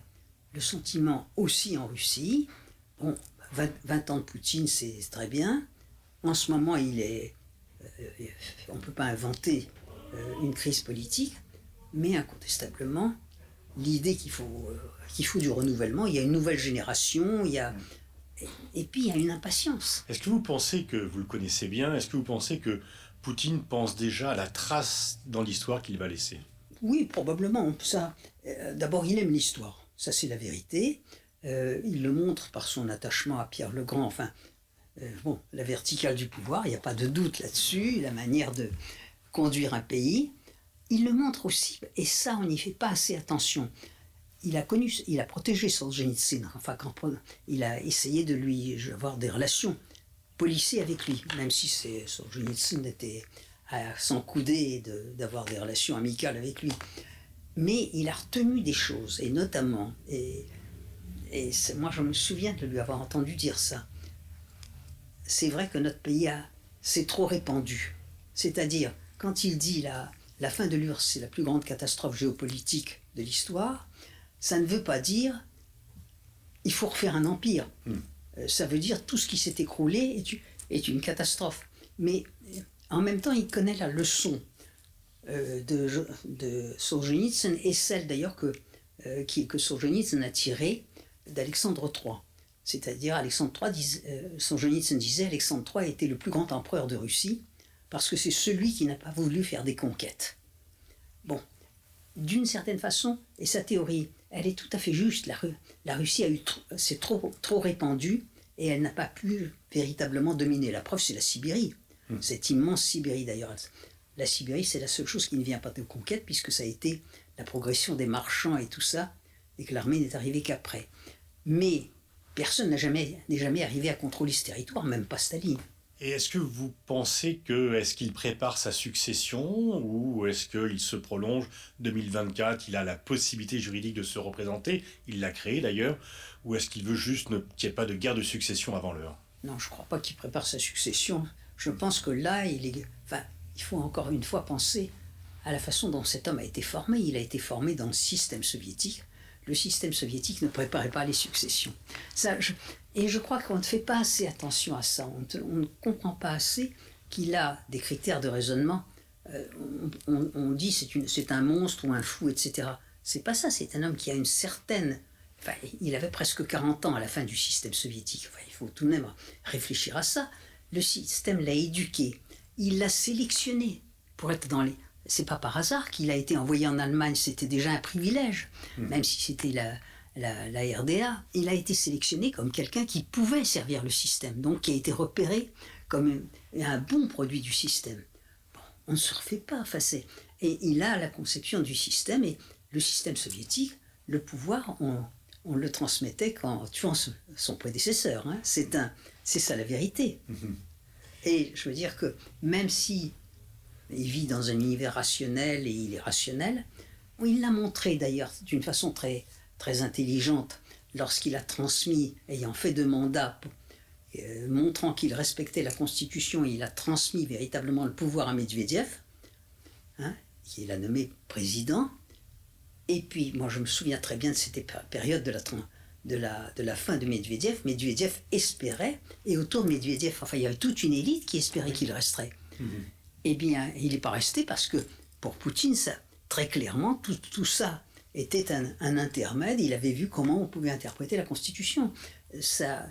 le sentiment aussi en Russie. Bon, 20, ans de Poutine, c'est très bien. En ce moment, il est. Euh, on ne peut pas inventer euh, une crise politique, mais incontestablement, l'idée qu'il faut, euh, qu'il faut du renouvellement, il y a une nouvelle génération, il y a. Et, puis il y a une impatience. Est-ce que vous pensez que vous le connaissez bien Est-ce que vous pensez que Poutine pense déjà à la trace dans l'histoire qu'il va laisser? Oui, probablement. Ça, d'abord, il aime l'histoire. Ça, c'est la vérité. Euh, il le montre par son attachement à Pierre le Grand. Enfin, euh, bon, la verticale du pouvoir, il n'y a pas de doute là-dessus. La manière de conduire un pays. Il le montre aussi, et ça, on n'y fait pas assez attention. Il a connu, il a protégé Solzhenitsyn. Enfin, il a essayé de lui avoir des relations policées avec lui, même si Solzhenitsyn était à s'en couder d'avoir des relations amicales avec lui mais il a retenu des choses, et notamment, et, et moi je me souviens de lui avoir entendu dire ça, c'est vrai que notre pays s'est trop répandu. C'est-à-dire, quand il dit la, la fin de l'URSS, c'est la plus grande catastrophe géopolitique de l'histoire, ça ne veut pas dire il faut refaire un empire. Hmm. Euh, ça veut dire tout ce qui s'est écroulé est, est une catastrophe. Mais en même temps, il connaît la leçon euh, de, de Solzhenitsyn et celle d'ailleurs que, euh, que Solzhenitsyn a tirée d'Alexandre III. C'est-à-dire, Alexandre III, dis, euh, Solzhenitsyn disait Alexandre III était le plus grand empereur de Russie parce que c'est celui qui n'a pas voulu faire des conquêtes. Bon, d'une certaine façon, et sa théorie, elle est tout à fait juste. La, la Russie a eu s'est trop, trop répandue et elle n'a pas pu véritablement dominer. La preuve, c'est la Sibérie. Hmm. Cette immense Sibérie d'ailleurs la Sibérie, c'est la seule chose qui ne vient pas de conquête, puisque ça a été la progression des marchands et tout ça, et que l'armée n'est arrivée qu'après. Mais personne n'est jamais, jamais arrivé à contrôler ce territoire, même pas Staline. Et est-ce que vous pensez que est-ce qu'il prépare sa succession ou est-ce qu'il se prolonge 2024 Il a la possibilité juridique de se représenter, il l'a créé d'ailleurs, ou est-ce qu'il veut juste qu'il n'y ait pas de guerre de succession avant l'heure? Non, je ne crois pas qu'il prépare sa succession. Je pense que là, il il faut encore une fois penser à la façon dont cet homme a été formé. Il a été formé dans le système soviétique. Le système soviétique ne préparait pas les successions. Ça, et je crois qu'on ne fait pas assez attention à ça. On, ne comprend pas assez qu'il a des critères de raisonnement. Euh, on, dit c'est, c'est un monstre ou un fou, etc. C'est pas ça. C'est un homme qui a une certaine. Enfin, il avait presque 40 ans à la fin du système soviétique. il faut tout de même réfléchir à ça. Le système l'a éduqué il l'a sélectionné pour être dans les. C'est pas par hasard qu'il a été envoyé en Allemagne, c'était déjà un privilège, hmm. même si c'était la, la, RDA. Il a été sélectionné comme quelqu'un qui pouvait servir le système, donc qui a été repéré comme un, bon produit du système. on ne se refait pas. Enfin, et il a la conception du système, et le système soviétique le pouvoir, on, le transmettait quand tuant son prédécesseur. Hein. C'est ça la vérité. Mhm. Et je veux dire que même si il vit dans un univers rationnel et il est rationnel, il l'a montré d'ailleurs d'une façon très, très intelligente lorsqu'il a transmis, ayant fait deux mandats, euh, montrant qu'il respectait la Constitution, il a transmis véritablement le pouvoir à Medvedev, hein, qui l'a nommé président. Et puis, moi, je me souviens très bien de cette période de la, de la, de la fin de Medvedev. Medvedev espérait, et autour de Medvedev, enfin, il y avait toute une élite qui espérait qu'il resterait. Mhm. Eh bien, il n'est pas resté parce que pour Poutine, ça, très clairement, tout, tout ça était un, un, intermède. Il avait vu comment on pouvait interpréter la Constitution. Ça,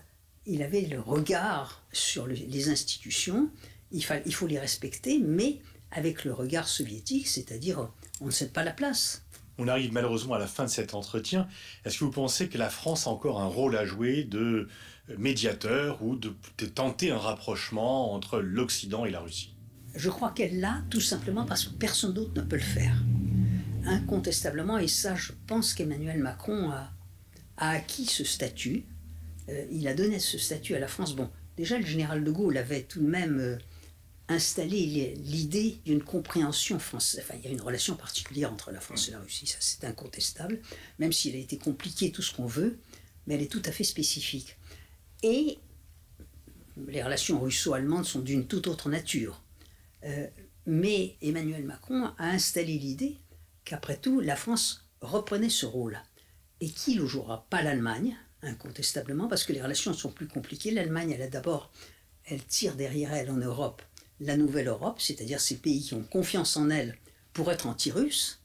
il avait le regard sur les institutions. Il, il faut les respecter, mais avec le regard soviétique, c'est-à-dire on ne cède pas la place. On arrive malheureusement à la fin de cet entretien. Est-ce que vous pensez que la France a encore un rôle à jouer de médiateur ou de, de tenter un rapprochement entre l'Occident et la Russie? Je crois qu'elle l'a tout simplement parce que personne d'autre ne peut le faire. Incontestablement, et ça je pense qu'Emmanuel Macron a, acquis ce statut. Euh, il a donné ce statut à la France. Bon, déjà le général de Gaulle avait tout de même... Euh, installer l'idée d'une compréhension française. Enfin, il y a une relation particulière entre la France et la Russie, ça c'est incontestable, même s'il a été compliqué tout ce qu'on veut, mais elle est tout à fait spécifique. Et les relations russo-allemandes sont d'une toute autre nature. Euh, mais Emmanuel Macron a installé l'idée qu'après tout, la France reprenait ce rôle et qu'il ne jouera pas l'Allemagne, incontestablement, parce que les relations sont plus compliquées. L'Allemagne, elle a d'abord, elle tire derrière elle en Europe la nouvelle Europe, c'est-à-dire ces pays qui ont confiance en elle pour être anti-russes,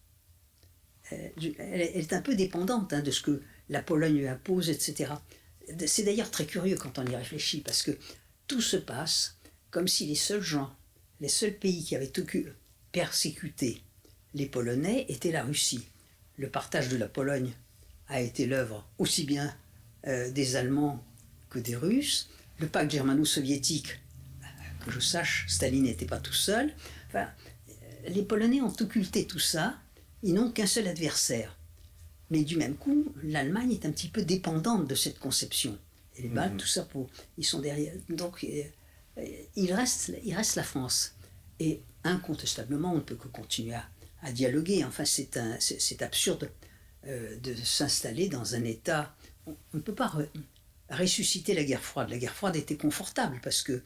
euh, elle, est un peu dépendante hein, de ce que la Pologne lui impose, etc. C'est d'ailleurs très curieux quand on y réfléchit, parce que tout se passe comme si les seuls gens, les seuls pays qui avaient persécuté les Polonais étaient la Russie. Le partage de la Pologne a été l'œuvre aussi bien euh, des Allemands que des Russes. Le pacte germano-soviétique que je sache, Staline n'était pas tout seul. Enfin, les Polonais ont occulté tout ça, ils n'ont qu'un seul adversaire. Mais du même coup, l'Allemagne est un petit peu dépendante de cette conception. Et les Baltes, mhm. tout ça, pour, ils sont derrière. Donc, euh, il, reste, il reste la France. Et incontestablement, on ne peut que continuer à, dialoguer. Enfin, c'est absurde euh, de s'installer dans un État. On, ne peut pas ressusciter la guerre froide. La guerre froide était confortable parce que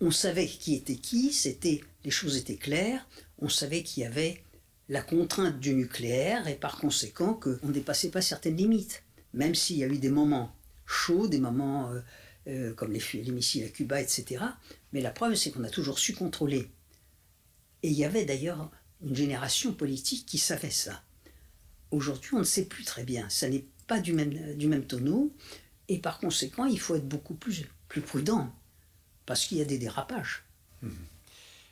on savait qui était qui, c'était, les choses étaient claires, on savait qu'il y avait la contrainte du nucléaire et par conséquent qu'on ne dépassait pas certaines limites. Même s'il y a eu des moments chauds, des moments euh, euh, comme les, missiles à Cuba, etc. Mais la preuve, c'est qu'on a toujours su contrôler. Et il y avait d'ailleurs une génération politique qui savait ça. Aujourd'hui, on ne sait plus très bien. Ça n'est pas du même, du même tonneau. Et par conséquent, il faut être beaucoup plus, plus prudent parce qu'il y a des dérapages. Mhm.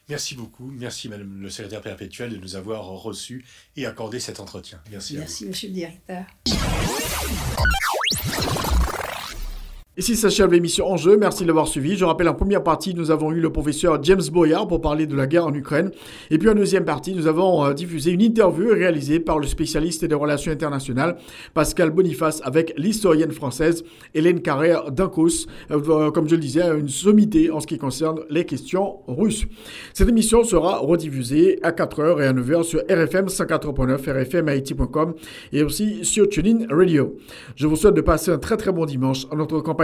Merci beaucoup. Merci, Madame le secrétaire perpétuel, de nous avoir reçus et accordé cet entretien. Merci. Merci, Monsieur le Directeur. Ici s'achève l'émission En jeu, merci de l'avoir suivi. Je rappelle en première partie, nous avons eu le professeur James Boyard pour parler de la guerre en Ukraine. Et puis en deuxième partie, nous avons euh, diffusé une interview réalisée par le spécialiste des relations internationales Pascal Boniface avec l'historienne française Hélène Carrère d'Incos, euh, comme je le disais, une sommité en ce qui concerne les questions russes. Cette émission sera rediffusée à 4h et à 9h sur RFM 104.9, rfmhaiti.com et aussi sur TuneIn Radio. Je vous souhaite de passer un très très bon dimanche en notre campagne